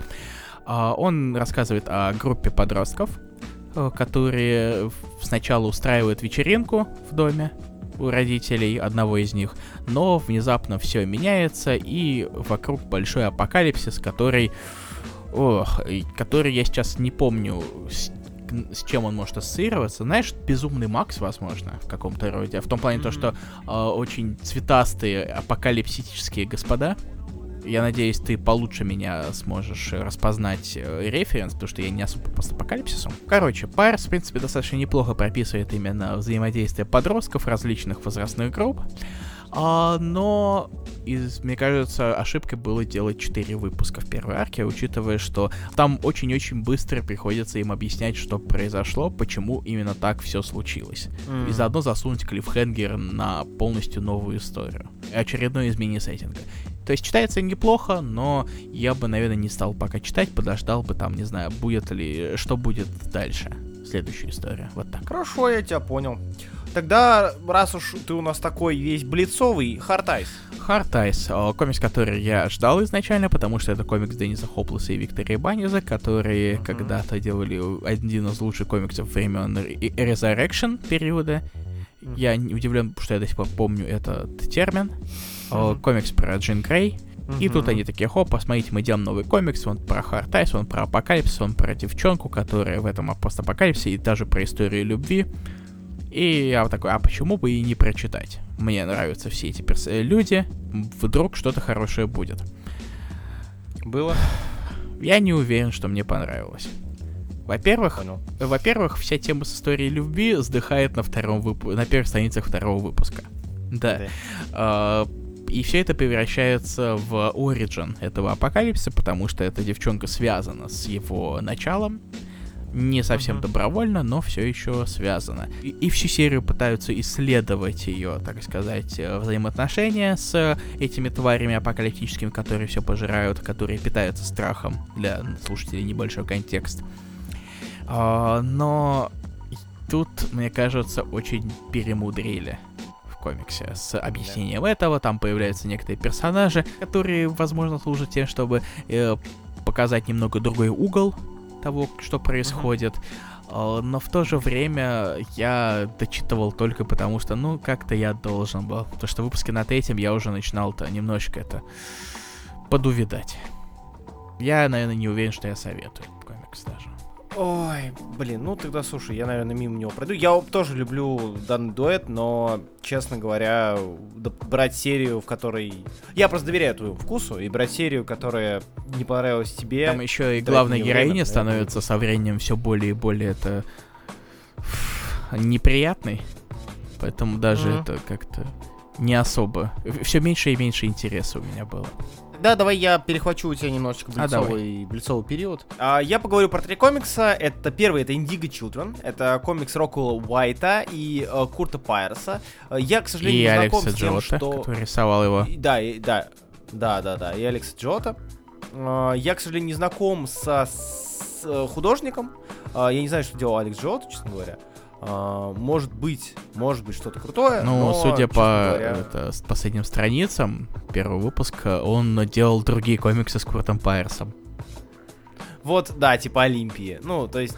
Uh, он рассказывает о группе подростков, э, которые сначала устраивают вечеринку в доме, у родителей одного из них, но внезапно все меняется, и вокруг большой апокалипсис, который... Ох, который я сейчас не помню, с, с чем он может ассоциироваться. Знаешь, безумный Макс, возможно, в каком-то роде. В том плане mm-hmm. то, что э, очень цветастые апокалипсические господа, я надеюсь, ты получше меня сможешь распознать э, референс, потому что я не особо по постапокалипсису. Короче, Пайрс, в принципе, достаточно неплохо прописывает именно взаимодействие подростков различных возрастных групп. А, но, из, мне кажется, ошибкой было делать 4 выпуска в первой арке, учитывая, что там очень-очень быстро приходится им объяснять, что произошло, почему именно так все случилось. Mm. И заодно засунуть клиффхенгер на полностью новую историю. Очередное изменение сеттинга. То есть читается неплохо, но я бы, наверное, не стал пока читать, подождал бы там, не знаю, будет ли, что будет дальше. Следующая история. Вот так. Хорошо, я тебя понял. Тогда, раз уж ты у нас такой весь блицовый, Хартайс. Heart Eyes, комикс, который я ждал изначально, потому что это комикс Денниса Хоплеса и Виктора Ибаньеса, которые uh-huh. когда-то делали один из лучших комиксов времен Resurrection периода. Uh-huh. Я не удивлен, что я до сих пор помню этот термин. Uh-huh. Комикс про Джин Грей. Uh-huh. И тут они такие, хоп, посмотрите, мы делаем новый комикс, он про Heart Eyes, он про апокалипсис, он про девчонку, которая в этом постапокалипсисе, и даже про историю любви. И я такой, а почему бы и не прочитать? Мне нравятся все эти перс- э, люди, вдруг что-то хорошее будет. Было? Я не уверен, что мне понравилось. Во-первых, во-первых, вся тема с историей любви сдыхает на втором выпу- на первых страницах второго выпуска. Да. да. И все это превращается в оригин этого апокалипсиса, потому что эта девчонка связана с его началом, Не совсем добровольно, но все еще связано. И, и всю серию пытаются исследовать ее, так сказать, э, взаимоотношения с этими тварями апокалиптическими, которые все пожирают, которые питаются страхом. Для слушателей небольшой контекст. А, но тут, мне кажется, очень перемудрили комиксе с объяснением этого. Там появляются некоторые персонажи, которые, возможно, служат тем, чтобы э, показать немного другой угол того, что происходит. Uh-huh. Но в то же время я дочитывал только потому, что, ну, как-то я должен был. Потому что в выпуске на третьем я уже начинал-то немножко это подувидать. Я, наверное, не уверен, что я советую комикс даже. Ой, блин, ну тогда, слушай, я, наверное, мимо него пройду. Я тоже люблю данный дуэт, но, честно говоря, брать серию, в которой... Я просто доверяю твоему вкусу, и брать серию, которая не понравилась тебе... Там еще и главная героиня время, становится со временем все более и более это... неприятной. Поэтому даже mm-hmm. это как-то не особо. Все меньше и меньше интереса у меня было. Да, давай я перехвачу у тебя немножечко блицовый, а, блицовый период. А, я поговорю про три комикса. Это первый, это Indigo Children. Это комикс Рокула Уайта и uh, Курта Пайерса. Я, к сожалению, и не знаком Алекса с тем, Джота, что... который рисовал его. Да, и, да, да, да, да, и Алекса Джота. Uh, я, к сожалению, не знаком со, с э, художником. Я не знаю, что делал Алекс Джота, честно говоря. Uh, может быть, может быть что-то крутое. Ну, но, судя по говоря... это, последним страницам первого выпуска, он делал другие комиксы с Куртом Пайерсом. Вот, да, типа Олимпии. Ну, то есть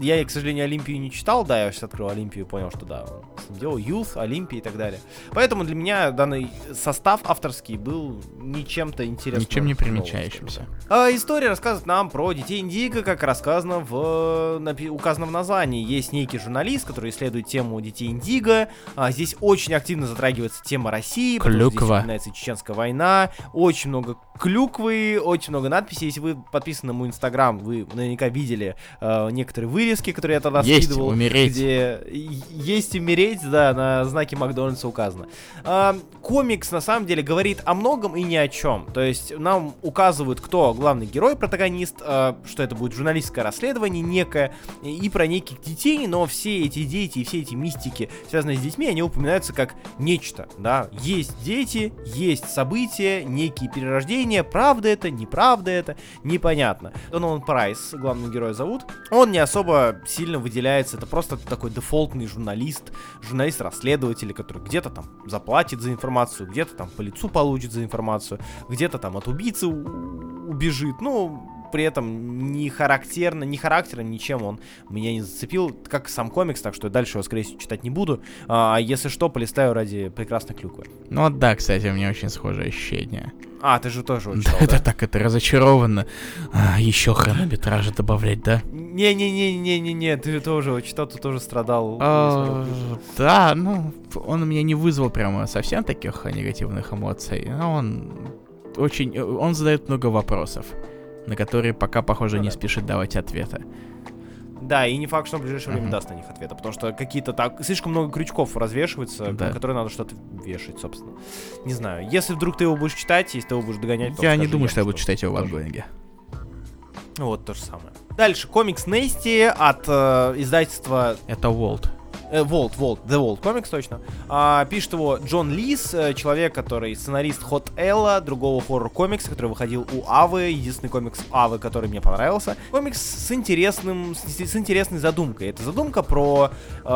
я, к сожалению, Олимпию не читал, да, я сейчас открыл Олимпию и понял, что да, делал Youth, Олимпия и так далее. Поэтому для меня данный состав авторский был ничем-то интересным. Ничем не примечающимся. А, история рассказывает нам про детей Индиго, как рассказано в указано в названии. Есть некий журналист, который исследует тему детей Индиго. А, здесь очень активно затрагивается тема России, потому что здесь начинается Чеченская война. Очень много клюквы, очень много надписей. Если вы подписаны на мой инстаграм, вы наверняка видели э, некоторые вырезки, которые я тогда есть скидывал. умереть. Где есть умереть, да, на знаке Макдональдса указано. Э, комикс, на самом деле, говорит о многом и ни о чем. То есть нам указывают, кто главный герой, протагонист, э, что это будет журналистское расследование некое, и про неких детей, но все эти дети и все эти мистики, связанные с детьми, они упоминаются как нечто, да. Есть дети, есть события, некие перерождения, правда это, неправда это, непонятно. Донован Прайс, главного героя зовут, он не особо сильно выделяется, это просто такой дефолтный журналист, журналист-расследователь, который где-то там заплатит за информацию, где-то там по лицу получит за информацию, где-то там от убийцы убежит, ну, при этом не характерно, не характером, ничем он меня не зацепил, как сам комикс, так что дальше его, скорее всего, читать не буду. А если что, полистаю ради прекрасной клюквы. Ну вот да, кстати, у меня очень схожее ощущение. А, ты же тоже его читал, да? Это так, это разочарованно. А, еще хронометража добавлять, да? Не-не-не-не-не-не, ты тоже его читал, ты тоже страдал. А, да, ну, он у меня не вызвал прямо совсем таких негативных эмоций, но он очень, он задает много вопросов на которые пока, похоже, ну, не да. спешит давать ответа. Да, и не факт, что в ближайшее время uh-huh. даст на них ответа, потому что какие-то так слишком много крючков развешивается, да. на которые надо что-то вешать, собственно. Не знаю. Если вдруг ты его будешь читать, если ты его будешь догонять, то Я не думаю, что я буду читать его в ongoing е. Вот то же самое. Дальше комикс Nasty от э, издательства. Это Vault. Vault, Vault, The Vault Comics точно. А, пишет его Джон Лис, э, человек, который сценарист Hotell а, другого хоррор-комикса, который выходил у Авы, единственный комикс Авы, который мне понравился. Комикс с интересным, с, с интересной задумкой. Это задумка про э,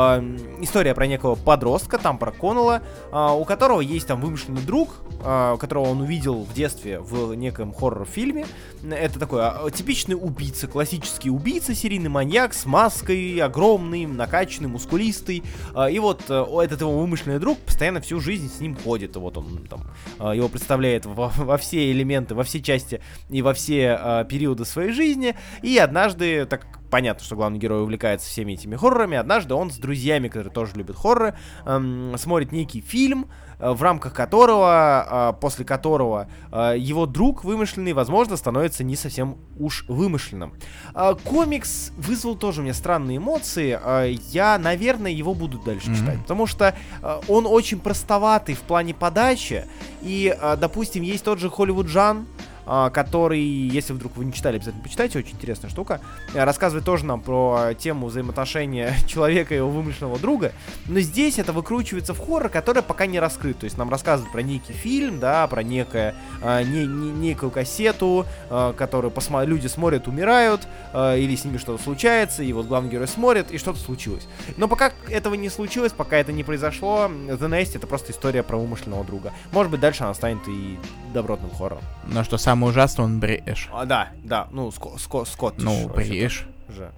история про некого подростка, там про Коннелла, э, у которого есть там вымышленный друг, э, которого он увидел в детстве в неком хоррор-фильме. Это такой э, типичный убийца, классический убийца, серийный маньяк с маской, огромный, накачанный, мускулистый толстый, а, и вот э, этот его вымышленный друг постоянно всю жизнь с ним ходит, вот он там а, его представляет во, во все элементы, во все части и во все а, периоды своей жизни, и однажды, так понятно, что главный герой увлекается всеми этими хоррорами. Однажды он с друзьями, которые тоже любят хорроры, эм, смотрит некий фильм, в рамках которого, э, после которого э, его друг вымышленный, возможно, становится не совсем уж вымышленным. Э, комикс вызвал тоже у меня странные эмоции. Э, я, наверное, его буду дальше mm-hmm. читать, потому что э, он очень простоватый в плане подачи. И, э, допустим, есть тот же Холливуд Джан, а, который, если вдруг вы не читали, обязательно почитайте, очень интересная штука. Э, рассказывает тоже нам про тему взаимоотношения человека и его вымышленного друга. Но здесь это выкручивается в хоррор, который пока не раскрыт. То есть нам рассказывают про некий фильм, да, про некое, а, не, не, некую кассету, а, которую посма- люди смотрят, умирают, а, или с ними что-то случается, и вот главный герой смотрит, и что-то случилось. Но пока этого не случилось, пока это не произошло, The Nest это просто история про вымышленного друга. Может быть, дальше она станет и добротным хоррором. Но что самое ужасное, он брешь. А, да, да, ну, ско, ско, Скотт. Ну, брешь. Же.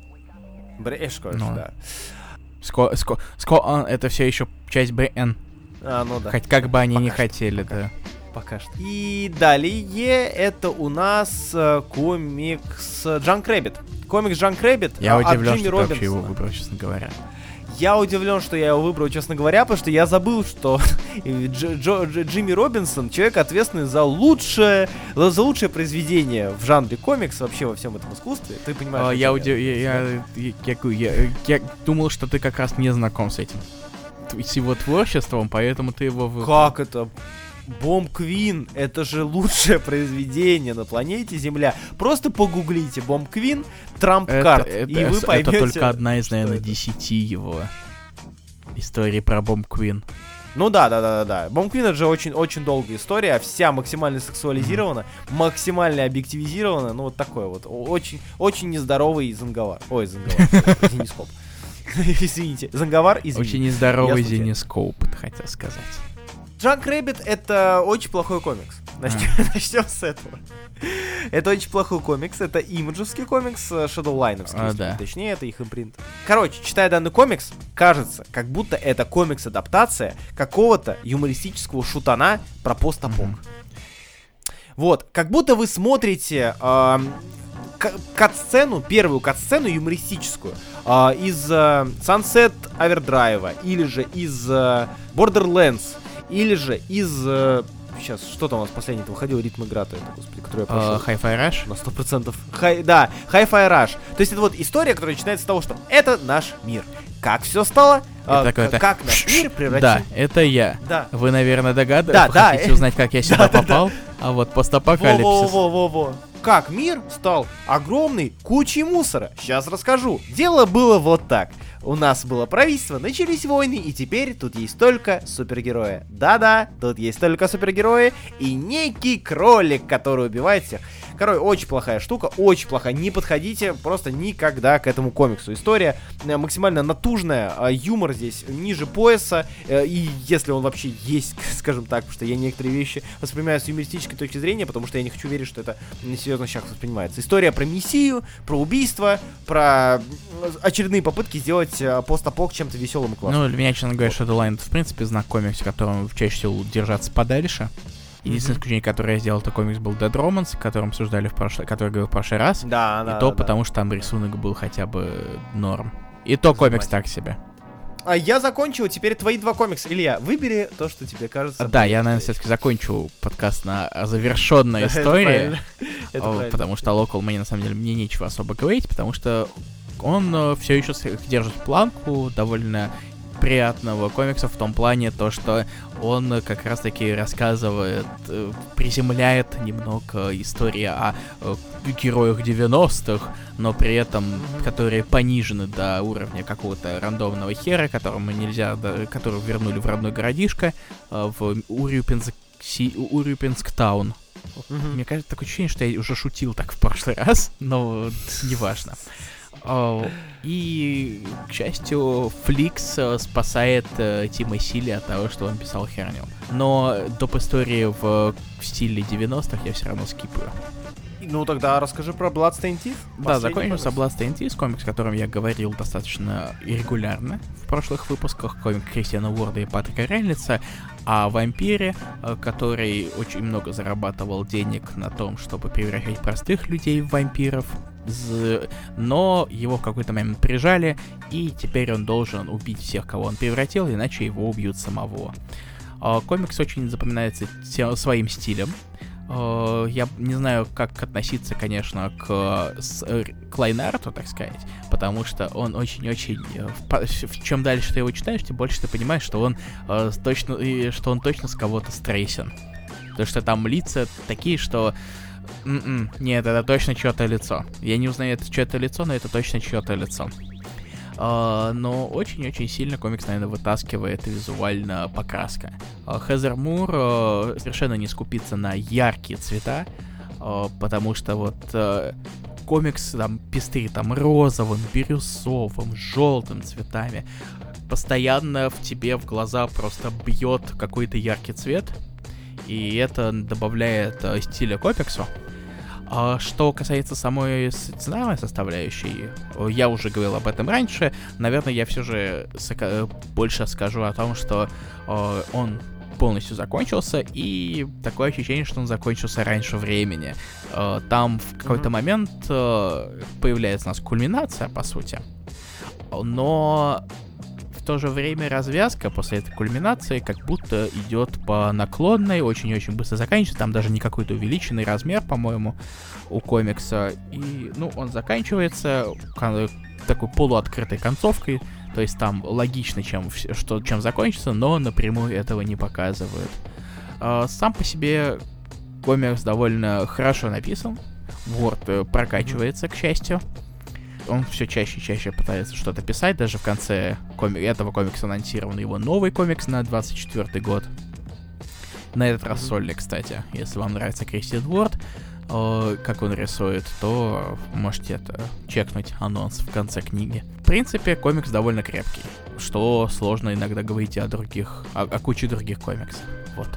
Брешь, конечно, Ну. да. Ско, ско, ско, он- это все еще часть БН. А, ну да. Хоть как бы они не Пока что, хотели, пока да. Пока что. И далее это у нас э, комикс Джанк Рэббит. Комикс Джанк Рэббит Я от удивлен, Джимми что ты вообще его выбрал, честно говоря. Я удивлен, что я его выбрал, честно говоря, потому что я забыл, что Дж- Джо- Дж- Джимми Робинсон человек ответственный за лучшее, за лучшее произведение в жанре комикс вообще во всем этом искусстве. Ты понимаешь? А, я, удив- я, я, я, я- я- думал, что ты как раз не знаком с этим. С его творчеством, поэтому ты его выбрал. Как это? Бомб Квин, это же лучшее произведение на планете Земля. Просто погуглите Бомб Квин, Трамп Это, Карт, это- и вы это поймете. только одна из, наверное, это. десяти его историй про Бомб Квин. Ну да, да, да, да, да. Bomb Queen это же очень, очень долгая история, вся максимально сексуализирована, максимально объективизирована, ну вот такое вот. Очень, очень нездоровый занговар. Ой, занговар. Zenescope. Извините. Занговар, извините. Очень нездоровый Zenescope, хотел сказать. Junk Rabbit это очень плохой комикс. Начнем, начнем с этого. Это очень плохой комикс. Это имиджевский комикс, э, Shadowline овский, А, если да. точнее, это их импринт. Короче, читая данный комикс, кажется, как будто это комикс-адаптация какого-то юмористического шутана про постапок. Мгм. Вот, как будто вы смотрите к- кат-сцену, первую кат-сцену юмористическую а, из э, Sunset Overdrive, или же из э, Borderlands, или же из... сейчас, что там у нас последний выходил, ритм игра это, господи, который я прошел. А, Hi-Fi Rush? На сто процентов. Хай, да, Hi-Fi Rush. То есть это вот история, которая начинается с того, что это наш мир. Как все стало? А, Это к- это- как наш мир превратил... Да, это я. Да. Вы, наверное, Да, догадываетесь, да, хотите э, узнать, как я сюда да, да, да. попал? А вот постапокалипсис. Во-во-во-во-во. Как мир стал огромной кучей мусора. Сейчас расскажу. Дело было вот так. У нас было правительство, начались войны, и теперь тут есть только супергерои. Да-да, тут есть только супергерои и некий кролик, который убивает всех. Короче, очень плохая штука, очень плохая. Не подходите просто никогда к этому комиксу. История э, максимально натужная, а юмор здесь ниже пояса, э, и если он вообще есть, скажем так, потому что я некоторые вещи воспринимаю с юмористической точки зрения, потому что я не хочу верить, что это несерьезно сейчас воспринимается. История про мессию, про убийство, про м, очередные попытки сделать э, постапок чем-то веселым и классным. Ну, для меня, честно говоря, Shadowline это, в принципе, знак комикс, которым чаще всего держаться подальше. Единственное исключение, которое я сделал, это комикс был Dead Romance, о котором обсуждали в прошлый, который говорил в прошлый раз. да, и да, то да, да. потому, что там рисунок был хотя бы норм. И то комикс так себе. А я закончил, теперь твои два комикса. Илья, выбери то, что тебе кажется. А, да, я, наверное, все-таки закончу подкаст на завершенной Да, истории. потому что Local мне на самом деле мне нечего особо говорить, потому что он все еще держит планку довольно приятного комикса в том плане, то, что он э, как раз-таки рассказывает, э, приземляет немного истории о э, героях 90-х, но при этом, которые понижены до уровня какого-то рандомного хера, которому нельзя, которого вернули в родной городишко, в Урюпинск, Си- Урюпинск-таун. Мгм. Мне кажется, такое ощущение, что я уже шутил так в прошлый раз, но неважно. И, к счастью, Фликс э, спасает э, Тима Сили от того, что он писал херню. Но доп. истории в, в стиле 90-х я все равно скипаю. Ну тогда расскажи про Bloodstained Teeth. Да, закончился комикс. Bloodstained Teeth, комикс, о котором я говорил достаточно регулярно в прошлых выпусках, комик Кристиана Уорда и Патрика Рейнольдса, о вампире, э, который очень много зарабатывал денег на том, чтобы превращать простых людей в вампиров, но его в какой-то момент прижали, и теперь он должен убить всех, кого он превратил, иначе его убьют самого. А, Комикс очень запоминается своим стилем. Э, Я не знаю, как относиться, конечно, к, к лайнарту, так сказать, потому что он очень-очень... э, в Чем дальше ты его читаешь, тем больше ты понимаешь, что он э, точно, что он точно с кого-то стрейсен. Потому что там лица такие, что М-м, нет, это точно чье-то лицо. Я не узнаю, это чье-то лицо, но это точно чье-то лицо. Uh, но очень-очень сильно комикс, наверное, вытаскивает визуально покраска. Uh, Мур uh, совершенно не скупится на яркие цвета, потому что вот комикс там пестрит там розовым, бирюсовым, желтым цветами. Постоянно в тебе в глаза просто бьет какой-то яркий цвет, и это добавляет стиля комиксу. А что касается самой сценарной составляющей, я уже говорил об этом раньше. Наверное, я все же больше скажу о том, что он полностью закончился, и такое ощущение, что он закончился раньше времени. Там в какой-то момент появляется у нас кульминация, по сути. Но то же время развязка после этой кульминации как будто идет по наклонной, очень-очень быстро заканчивается. Там даже не какой-то увеличенный размер, по-моему, у комикса. И, ну, он заканчивается такой полуоткрытой концовкой. То есть там логично, чем, что, чем закончится, но напрямую этого не показывают. А, сам по себе комикс довольно хорошо написан. Word э, прокачивается, к счастью он все чаще и чаще пытается что-то писать. Даже в конце коми- этого комикса анонсирован его новый комикс на 24 год. На этот раз сольный, кстати. Если вам нравится Кристи Дворд, э, как он рисует, то можете это чекнуть анонс в конце книги. В принципе, комикс довольно крепкий, что сложно иногда говорить о других, о, о куче других комиксов. Вот.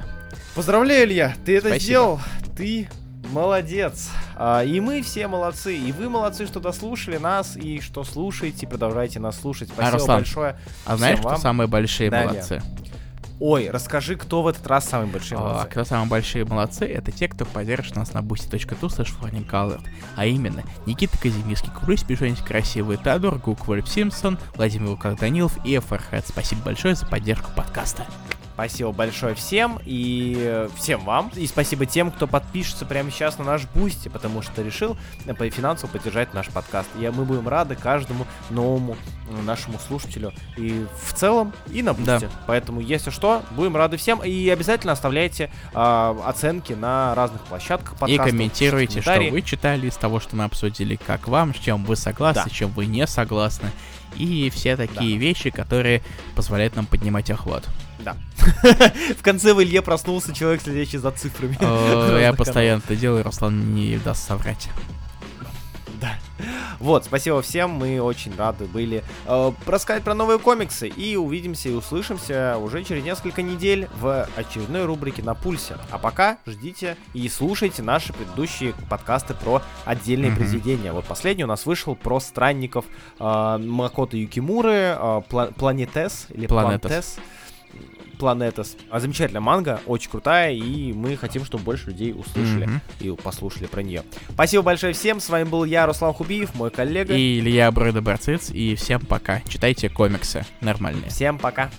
Поздравляю, Илья, ты это Спасибо. сделал. Ты Молодец. А, и мы все молодцы. И вы молодцы, что дослушали нас и что слушаете. Продолжайте нас слушать. Спасибо а, Руслан, большое. А знаешь, вам. кто самые большие да, молодцы? Ой, расскажи, кто в этот раз самые большие молодцы? А, кто самые большие молодцы, это те, кто поддержит нас на boosty.tu slash А именно, Никита Казимирский, Курысь, Пижонить Красивый, Теодор, Гук, Вольф Симпсон, Владимир Луках Данилов и Фархед. Спасибо большое за поддержку подкаста. Спасибо большое всем и всем вам. И спасибо тем, кто подпишется прямо сейчас на наш бусти, потому что решил э, финансово поддержать наш подкаст. И мы будем рады каждому новому э, нашему слушателю и в целом, и на бусте. Да. Поэтому, если что, будем рады всем. И обязательно оставляйте э, оценки на разных площадках подкастов. И комментируйте, что вы читали из того, что мы обсудили, как вам, с чем вы согласны, да. с чем вы не согласны. И все такие да. вещи, которые позволяют нам поднимать охват. Да. В конце в Илье проснулся человек, следящий за цифрами. Я постоянно это делаю, Руслан не даст соврать. Да. Вот, спасибо всем, мы очень рады были э, рассказать про новые комиксы. И увидимся и услышимся уже через несколько недель в очередной рубрике «На пульсе». А пока ждите и слушайте наши предыдущие подкасты про отдельные mm-hmm. произведения. Вот последний у нас вышел про странников э, Макото Юкимуры, э, Планетес или Планетес. Планетес Планетас. А замечательная манга, очень крутая, и мы хотим, чтобы больше людей услышали mm-hmm. и послушали про нее. Спасибо большое всем, с вами был я, Руслан Хубиев, мой коллега. И Илья Бройда Барциц, и всем пока. Читайте комиксы нормальные. Всем пока.